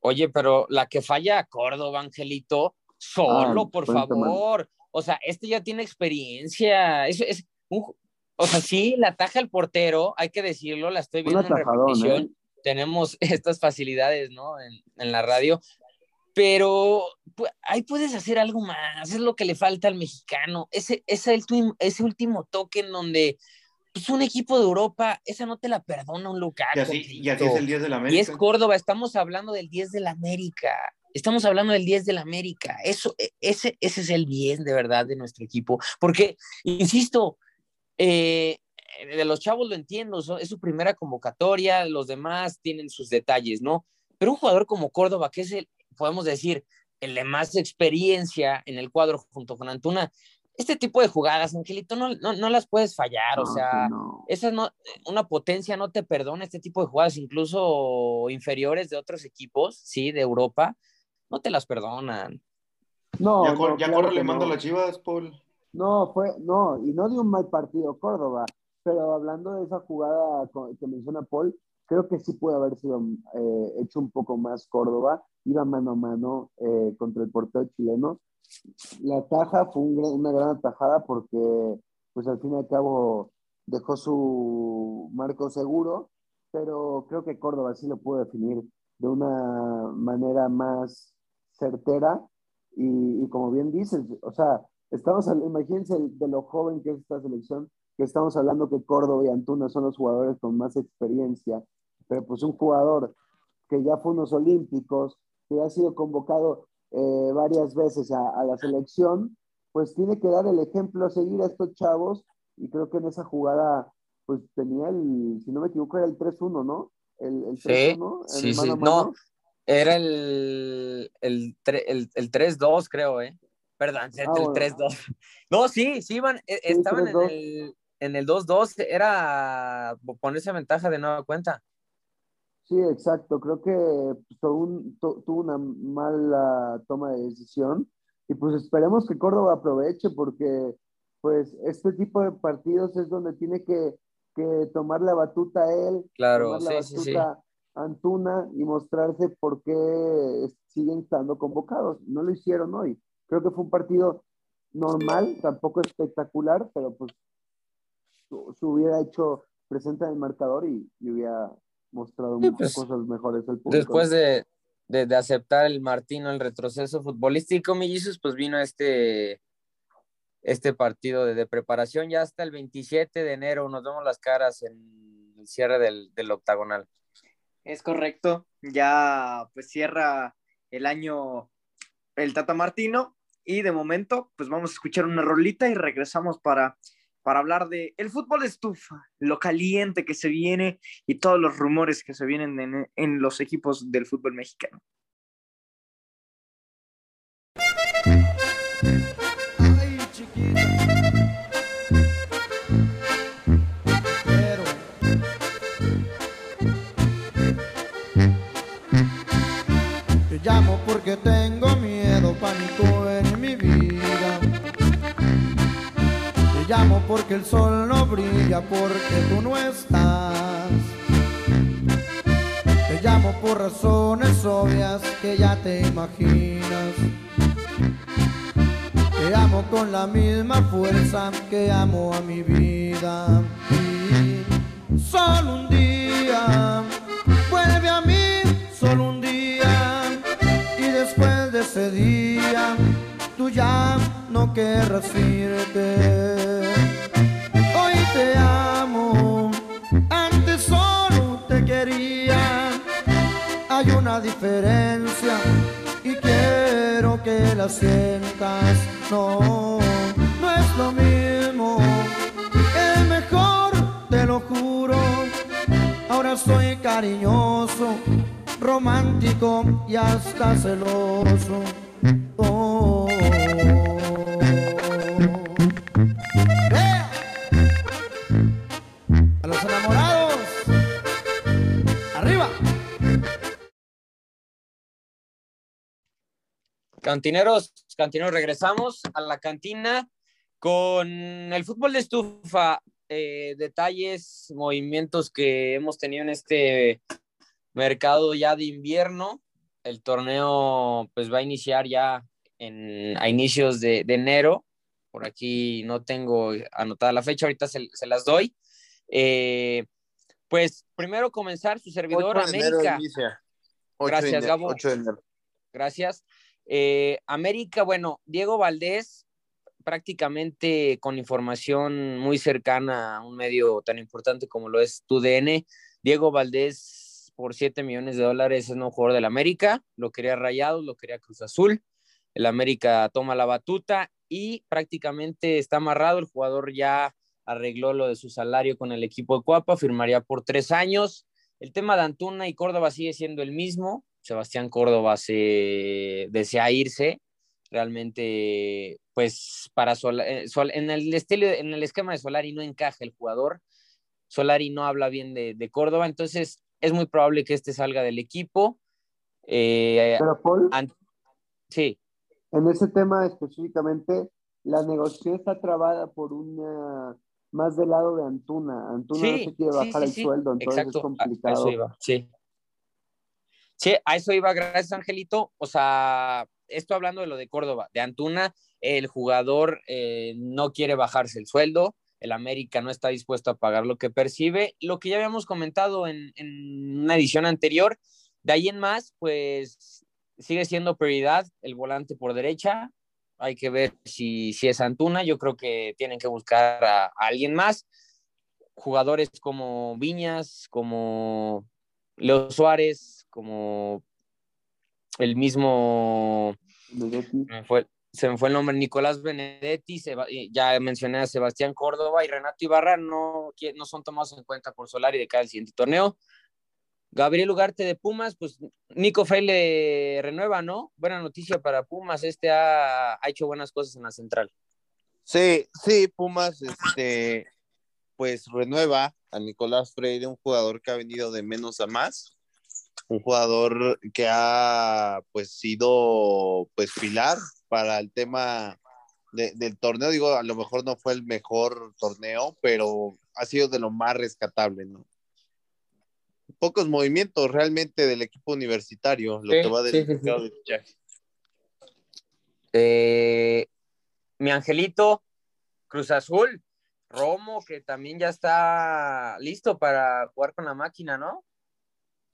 Oye, pero la que falla a Córdoba, Angelito, solo, Ah, por favor. O sea, este ya tiene experiencia. Es, es un- o sea, sí, la ataja el portero, hay que decirlo, la estoy viendo en atajadón, repetición. ¿eh? Tenemos [LAUGHS] estas facilidades, ¿no? En, en la radio. Pero pu- ahí puedes hacer algo más, es lo que le falta al mexicano. Ese, ese, ultim- ese último toque en donde pues, un equipo de Europa, esa no te la perdona un Lukaku. Y así, y así es el 10 de la Y América. es Córdoba, estamos hablando del 10 de la América. Estamos hablando del 10 de la América. Eso, e- ese, ese es el bien de verdad de nuestro equipo. Porque, insisto, eh, de los chavos lo entiendo, es su primera convocatoria, los demás tienen sus detalles, ¿no? Pero un jugador como Córdoba, que es el, podemos decir, el de más experiencia en el cuadro junto con Antuna, este tipo de jugadas, Angelito, no, no, no las puedes fallar, o sea, no. esa no, una potencia no te perdona este tipo de jugadas, incluso inferiores de otros equipos, sí, de Europa, no te las perdonan. No, ya ya claro que le mando no. a las chivas, Paul. No, fue, no, y no de un mal partido Córdoba, pero hablando de esa jugada que menciona Paul, creo que sí puede haber sido eh, hecho un poco más Córdoba, iba mano a mano eh, contra el portero chileno. La taja fue una gran atajada porque, pues al fin y al cabo, dejó su marco seguro, pero creo que Córdoba sí lo pudo definir de una manera más certera y, como bien dices, o sea, estamos, imagínense de lo joven que es esta selección, que estamos hablando que Córdoba y Antuna son los jugadores con más experiencia, pero pues un jugador que ya fue unos olímpicos, que ha sido convocado eh, varias veces a, a la selección, pues tiene que dar el ejemplo a seguir a estos chavos y creo que en esa jugada pues tenía el, si no me equivoco, era el 3-1, ¿no? El, el Sí, 3-1, en sí, el sí, mano no. Era el, el, el, el 3-2, creo, ¿eh? Perdón, el, Ah, bueno. 3-2. [LAUGHS] No, sí, sí, iban, e- estaban en 3-2. el, en el 2-2, era ponerse ventaja de nueva cuenta. Sí, exacto. Creo que pues, tuvo, un- tu- tuvo una mala toma de decisión y pues esperemos que Córdoba aproveche porque pues este tipo de partidos es donde tiene que, que tomar la batuta él, Claro, tomar la sí, sí, sí. batuta Antuna y mostrarse por qué siguen estando convocados. No lo hicieron hoy. Creo que fue un partido normal, tampoco espectacular, pero pues se hubiera hecho presente en el marcador y, y hubiera mostrado Sí, muchas pues, cosas mejores al público. Después de, de, de aceptar el Martino el retroceso futbolístico, Millizos, pues vino este, este partido de, de preparación ya hasta el 27 de enero. Nos vemos las caras en el cierre del, del octagonal. Es correcto. Ya pues cierra el año el Tata Martino y de momento pues vamos a escuchar una rolita y regresamos para, para hablar de el fútbol estufa, lo caliente que se viene y todos los rumores que se vienen en, en los equipos del fútbol mexicano. Te llamo porque tengo llamo porque el sol no brilla, porque tú no estás. Te llamo por razones obvias que ya te imaginas. Te amo con la misma fuerza que amo a mi vida. Y solo un día, vuelve a mí, solo un día. Y después de ese día, tú ya no querrás irte. Diferencia y quiero que la sientas. No, no es lo mismo, es mejor, te lo juro. Ahora soy cariñoso, romántico y hasta celoso. Oh. Cantineros, cantineros, regresamos a la cantina con el fútbol de estufa. eh, detalles, movimientos que hemos tenido en este mercado ya de invierno. El torneo pues va a iniciar ya en, a inicios de, de enero. Por aquí no tengo anotada la fecha, ahorita se, se las doy. Eh, pues primero comenzar su servidor 8 de enero América. inicia. 8 de Gracias, Gabo. 8 de enero. Gracias. Eh, América, bueno, Diego Valdés, prácticamente con información muy cercana a un medio tan importante como lo es TUDN, Diego Valdés por 7 millones de dólares es un jugador del América, lo quería Rayados, lo quería Cruz Azul, el América toma la batuta y prácticamente está amarrado, el jugador ya arregló lo de su salario con el equipo de Cuapa, firmaría por tres años. El tema de Antuna y Córdoba sigue siendo el mismo, Sebastián Córdoba se desea irse. Realmente, pues para Sol, eh, Sol, en, el estilo, en el esquema de Solari no encaja el jugador. Solari no habla bien de, de Córdoba, entonces es muy probable que este salga del equipo. Eh, Pero Paul, sí, en ese tema específicamente, la negociación está trabada por una más del lado de Antuna. Antuna no se quiere bajar sí, el sueldo, entonces exacto, es complicado. sí. Sí, a eso iba, gracias Angelito. O sea, esto hablando de lo de Córdoba, de Antuna, el jugador eh, no quiere bajarse el sueldo, el América no está dispuesto a pagar lo que percibe, lo que ya habíamos comentado en, en una edición anterior. De ahí en más, pues sigue siendo prioridad el volante por derecha. Hay que ver si, si es Antuna. Yo creo que tienen que buscar a, a alguien más. Jugadores como Viñas, como Leo Suárez, como el mismo, Benedetti. me fue- se me fue el nombre, Nicolás Benedetti, Seba- ya mencioné a Sebastián Córdoba y Renato Ibarra, no, no son tomados en cuenta por Solari de cada el siguiente torneo. Gabriel Ugarte de Pumas, pues Nico Fraile renueva, ¿no? Buena noticia para Pumas, este ha, ha hecho buenas cosas en la central. Sí, sí, Pumas, este, pues renueva a Nicolás Freire, un jugador que ha venido de menos a más, un jugador que ha pues sido pues pilar para el tema de- del torneo, digo, a lo mejor no fue el mejor torneo, pero ha sido de lo más rescatable, ¿no? Pocos movimientos realmente del equipo universitario, lo Sí, que va del sí, sí, sí. mercado de. Eh, mi angelito, Cruz Azul, Romo, que también ya está listo para jugar con la máquina, ¿no?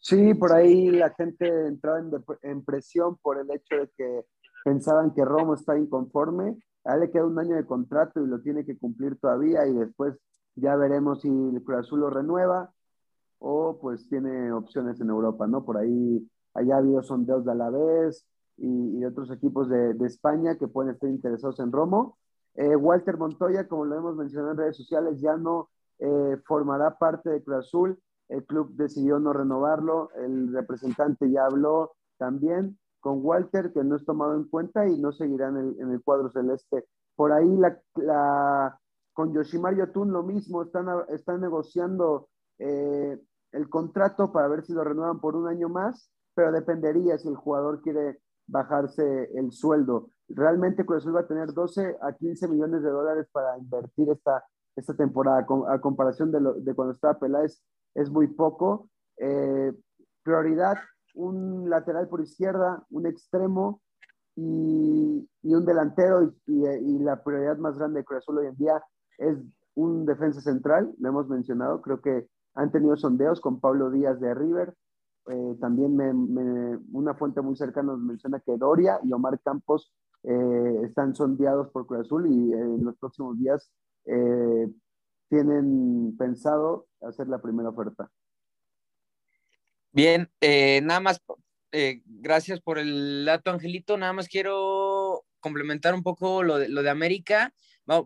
Sí, por ahí la gente entraba en, en presión por el hecho de que pensaban que Romo está inconforme. A él le queda un año de contrato y lo tiene que cumplir todavía y después ya veremos si el Cruz Azul lo renueva o pues tiene opciones en Europa, ¿no? Por ahí allá ha habido sondeos de Alavés y, y otros equipos de, de España que pueden estar interesados en Romo. Eh, Walter Montoya, como lo hemos mencionado en redes sociales, ya no eh, formará parte de Cruz Azul. El club decidió no renovarlo. El representante ya habló también con Walter, que no es tomado en cuenta y no seguirá en el, en el cuadro celeste. Por ahí la, con Yoshimar Yotun lo mismo, están, están negociando eh, el contrato para ver si lo renuevan por un año más, pero dependería si el jugador quiere bajarse el sueldo. Realmente Cruz Azul va a tener 12 a 15 millones de dólares para invertir esta, esta temporada. A comparación de, lo, de cuando estaba Peláez, es muy poco. Eh, prioridad un lateral por izquierda, un extremo y, un delantero y, la prioridad más grande de Cruz Azul hoy en día es un defensa central, lo hemos mencionado, creo que han tenido sondeos con Pablo Díaz de River, eh, también una fuente muy cercana nos menciona que Doria y Omar Campos eh, están sondeados por Cruz Azul y en los próximos días tienen pensado hacer la primera oferta. Bien, nada más, gracias por el dato, Angelito. Nada más quiero complementar un poco lo de, lo de América,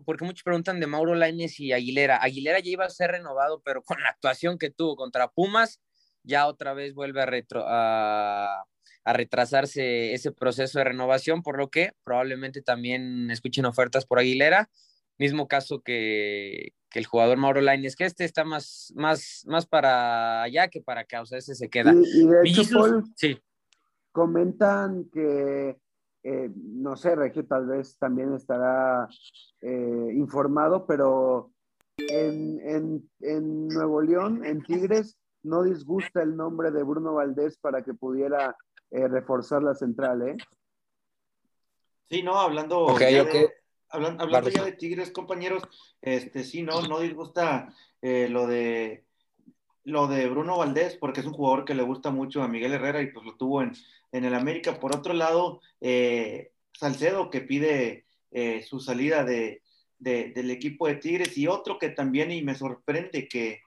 porque muchos preguntan de Mauro Lainez y Aguilera. Aguilera ya iba a ser renovado, pero con la actuación que tuvo contra Pumas, ya otra vez vuelve a, retrasarse ese proceso de renovación, por lo que probablemente también escuchen ofertas por Aguilera. Mismo caso que, el jugador Mauro Lainez, que este está más, más, más para allá que para acá, o sea, ese se queda. Y, de hecho, sí. comentan que, eh, no sé, Regio tal vez también estará eh, informado, pero en, en Nuevo León, en Tigres, no disgusta el nombre de Bruno Valdés para que pudiera eh, reforzar la central, ¿eh? Sí, no, hablando, ya, De, hablando, ya de Tigres, compañeros, este sí, no, no disgusta eh, lo de lo de Bruno Valdés, porque es un jugador que le gusta mucho a Miguel Herrera y pues lo tuvo en, en el América. Por otro lado, eh, Salcedo que pide su salida de, del equipo de Tigres y otro que también y me sorprende que,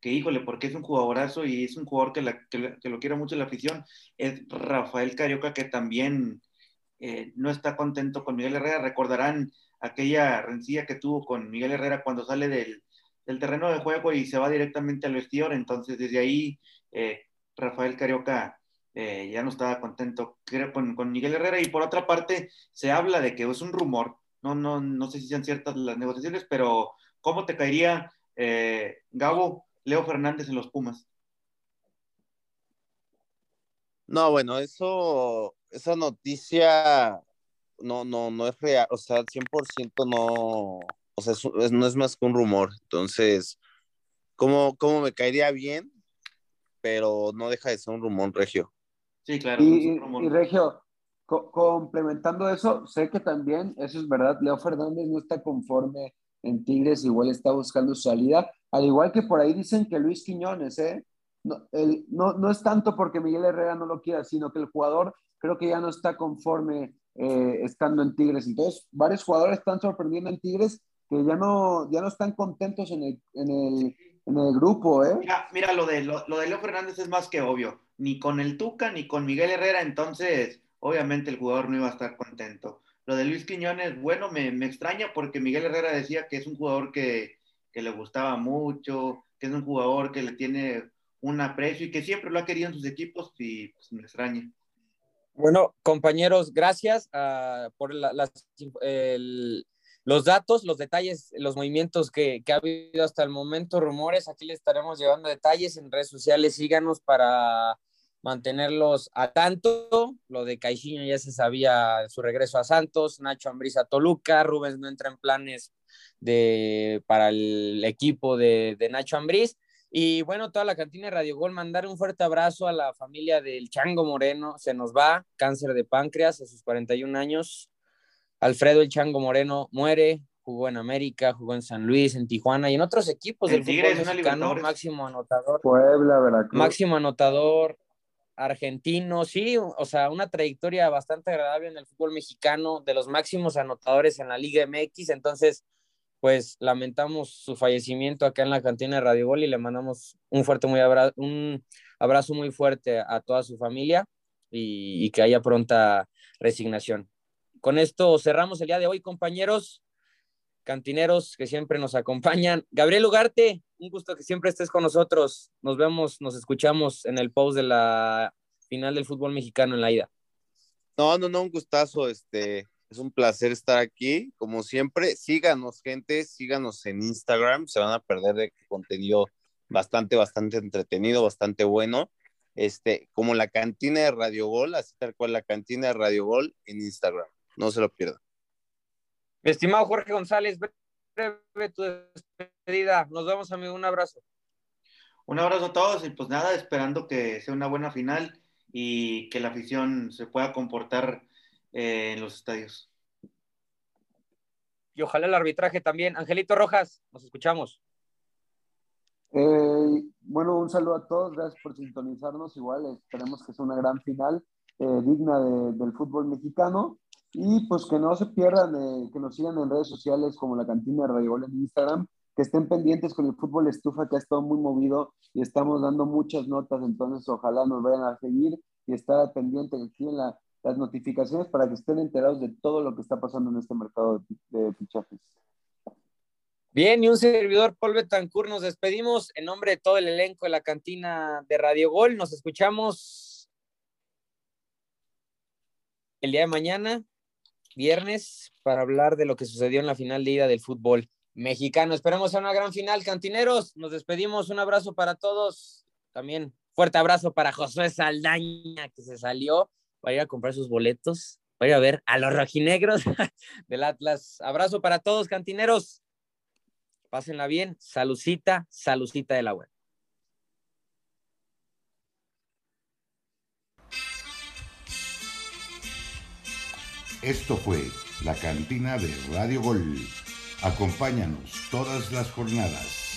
que híjole, porque es un jugadorazo y es un jugador que, lo quiere mucho la afición, es Rafael Carioca, que también eh, no está contento con Miguel Herrera. Recordarán aquella rencilla que tuvo con Miguel Herrera cuando sale del, terreno de juego y se va directamente al vestidor. Entonces, desde ahí, eh, Rafael Carioca eh, ya no estaba contento con, con Miguel Herrera. Y por otra parte, se habla de que es un rumor. No, no, no sé si sean ciertas las negociaciones, pero ¿cómo te caería, Gabo, Leo Fernández en los Pumas. No, bueno, eso, esa noticia no, no, no es real, o sea, 100% no, o sea, no es más que un rumor. Entonces, ¿cómo, ¿cómo, me caería bien? Pero no deja de ser un rumor, Regio. Sí, claro. Y, y Regio, complementando eso, sé que también, eso es verdad, Leo Fernández no está conforme en Tigres, igual está buscando su salida, al igual que por ahí dicen que Luis Quiñones, ¿eh? No, no, es tanto porque Miguel Herrera no lo quiera, sino que el jugador creo que ya no está conforme eh, estando en Tigres. Entonces, varios jugadores están sorprendiendo en Tigres que ya no, ya no están contentos en el, en el, en el grupo. ¿eh? Mira, lo, de, lo, de Leo Fernández es más que obvio. Ni con el Tuca ni con Miguel Herrera, entonces obviamente el jugador no iba a estar contento. Lo de Luis Quiñones, bueno, me, extraña porque Miguel Herrera decía que es un jugador que, le gustaba mucho, que es un jugador que le tiene un aprecio y que siempre lo ha querido en sus equipos y pues, me extraña. Bueno, compañeros, gracias ah, por los datos, los detalles, los movimientos que, que, ha habido hasta el momento, rumores. Aquí les estaremos llevando detalles en redes sociales. Síganos para mantenerlos a tanto. Lo de Caixinho ya se sabía su regreso a Santos, Nacho Ambriz a Toluca, Rubens no entra en planes de, para el equipo de, de Nacho Ambriz. Y bueno, toda la cantina de Radio Gol, mandar un fuerte abrazo a la familia del Chango Moreno, se nos va, cáncer de páncreas a sus 41 años. Alfredo el Chango Moreno muere, jugó en América, jugó en San Luis, en Tijuana y en otros equipos del fútbol mexicano, máximo anotador. Puebla, Veracruz. Máximo anotador, argentino, sí, o sea, una trayectoria bastante agradable en el fútbol mexicano, de los máximos anotadores en la Liga MX, entonces, pues lamentamos su fallecimiento acá en la cantina de Radio Gol y le mandamos un fuerte muy abrazo, un abrazo muy fuerte a toda su familia y, y que haya pronta resignación. Con esto cerramos el día de hoy, compañeros cantineros que siempre nos acompañan. Gabriel Ugarte, un gusto que siempre estés con nosotros. Nos vemos, nos escuchamos en el post de la final del fútbol mexicano en la ida. No, no, no, un gustazo. Este, es un placer estar aquí. Como siempre, síganos, gente, síganos en Instagram. Se van a perder de contenido bastante, bastante entretenido, bastante bueno. Este, como la cantina de Radio Gol, así tal cual la cantina de Radio Gol en Instagram. No se lo pierdan. Mi estimado Jorge González, breve tu despedida. Nos vemos, amigo. Un abrazo. un abrazo a todos y pues nada, esperando que sea una buena final y que la afición se pueda comportar eh, en los estadios. Y ojalá el arbitraje también. Angelito Rojas, nos escuchamos. Eh, bueno, un saludo a todos, gracias por sintonizarnos. Igual esperemos que sea una gran final eh, digna de, del fútbol mexicano. Y pues que no se pierdan, eh, que nos sigan en redes sociales como la cantina de Radio Gol en Instagram, que estén pendientes con el fútbol estufa que ha estado muy movido y estamos dando muchas notas, entonces ojalá nos vayan a seguir y estar pendientes aquí en la, las notificaciones para que estén enterados de todo lo que está pasando en este mercado de, fichajes. Bien, y un servidor, Paul Betancourt, nos despedimos en nombre de todo el elenco de la cantina de Radio Gol. Nos escuchamos el día de mañana, viernes, para hablar de lo que sucedió en la final de ida del fútbol mexicano. Esperamos a una gran final, cantineros. Nos despedimos. Un abrazo para todos. También fuerte abrazo para Josué Saldaña, que se salió para a comprar sus boletos, para ir a ver a los rojinegros [LAUGHS] del Atlas. Abrazo para todos, cantineros. Pásenla bien. Salucita, salucita de la web. Esto fue la cantina de Radio Gol. Acompáñanos todas las jornadas.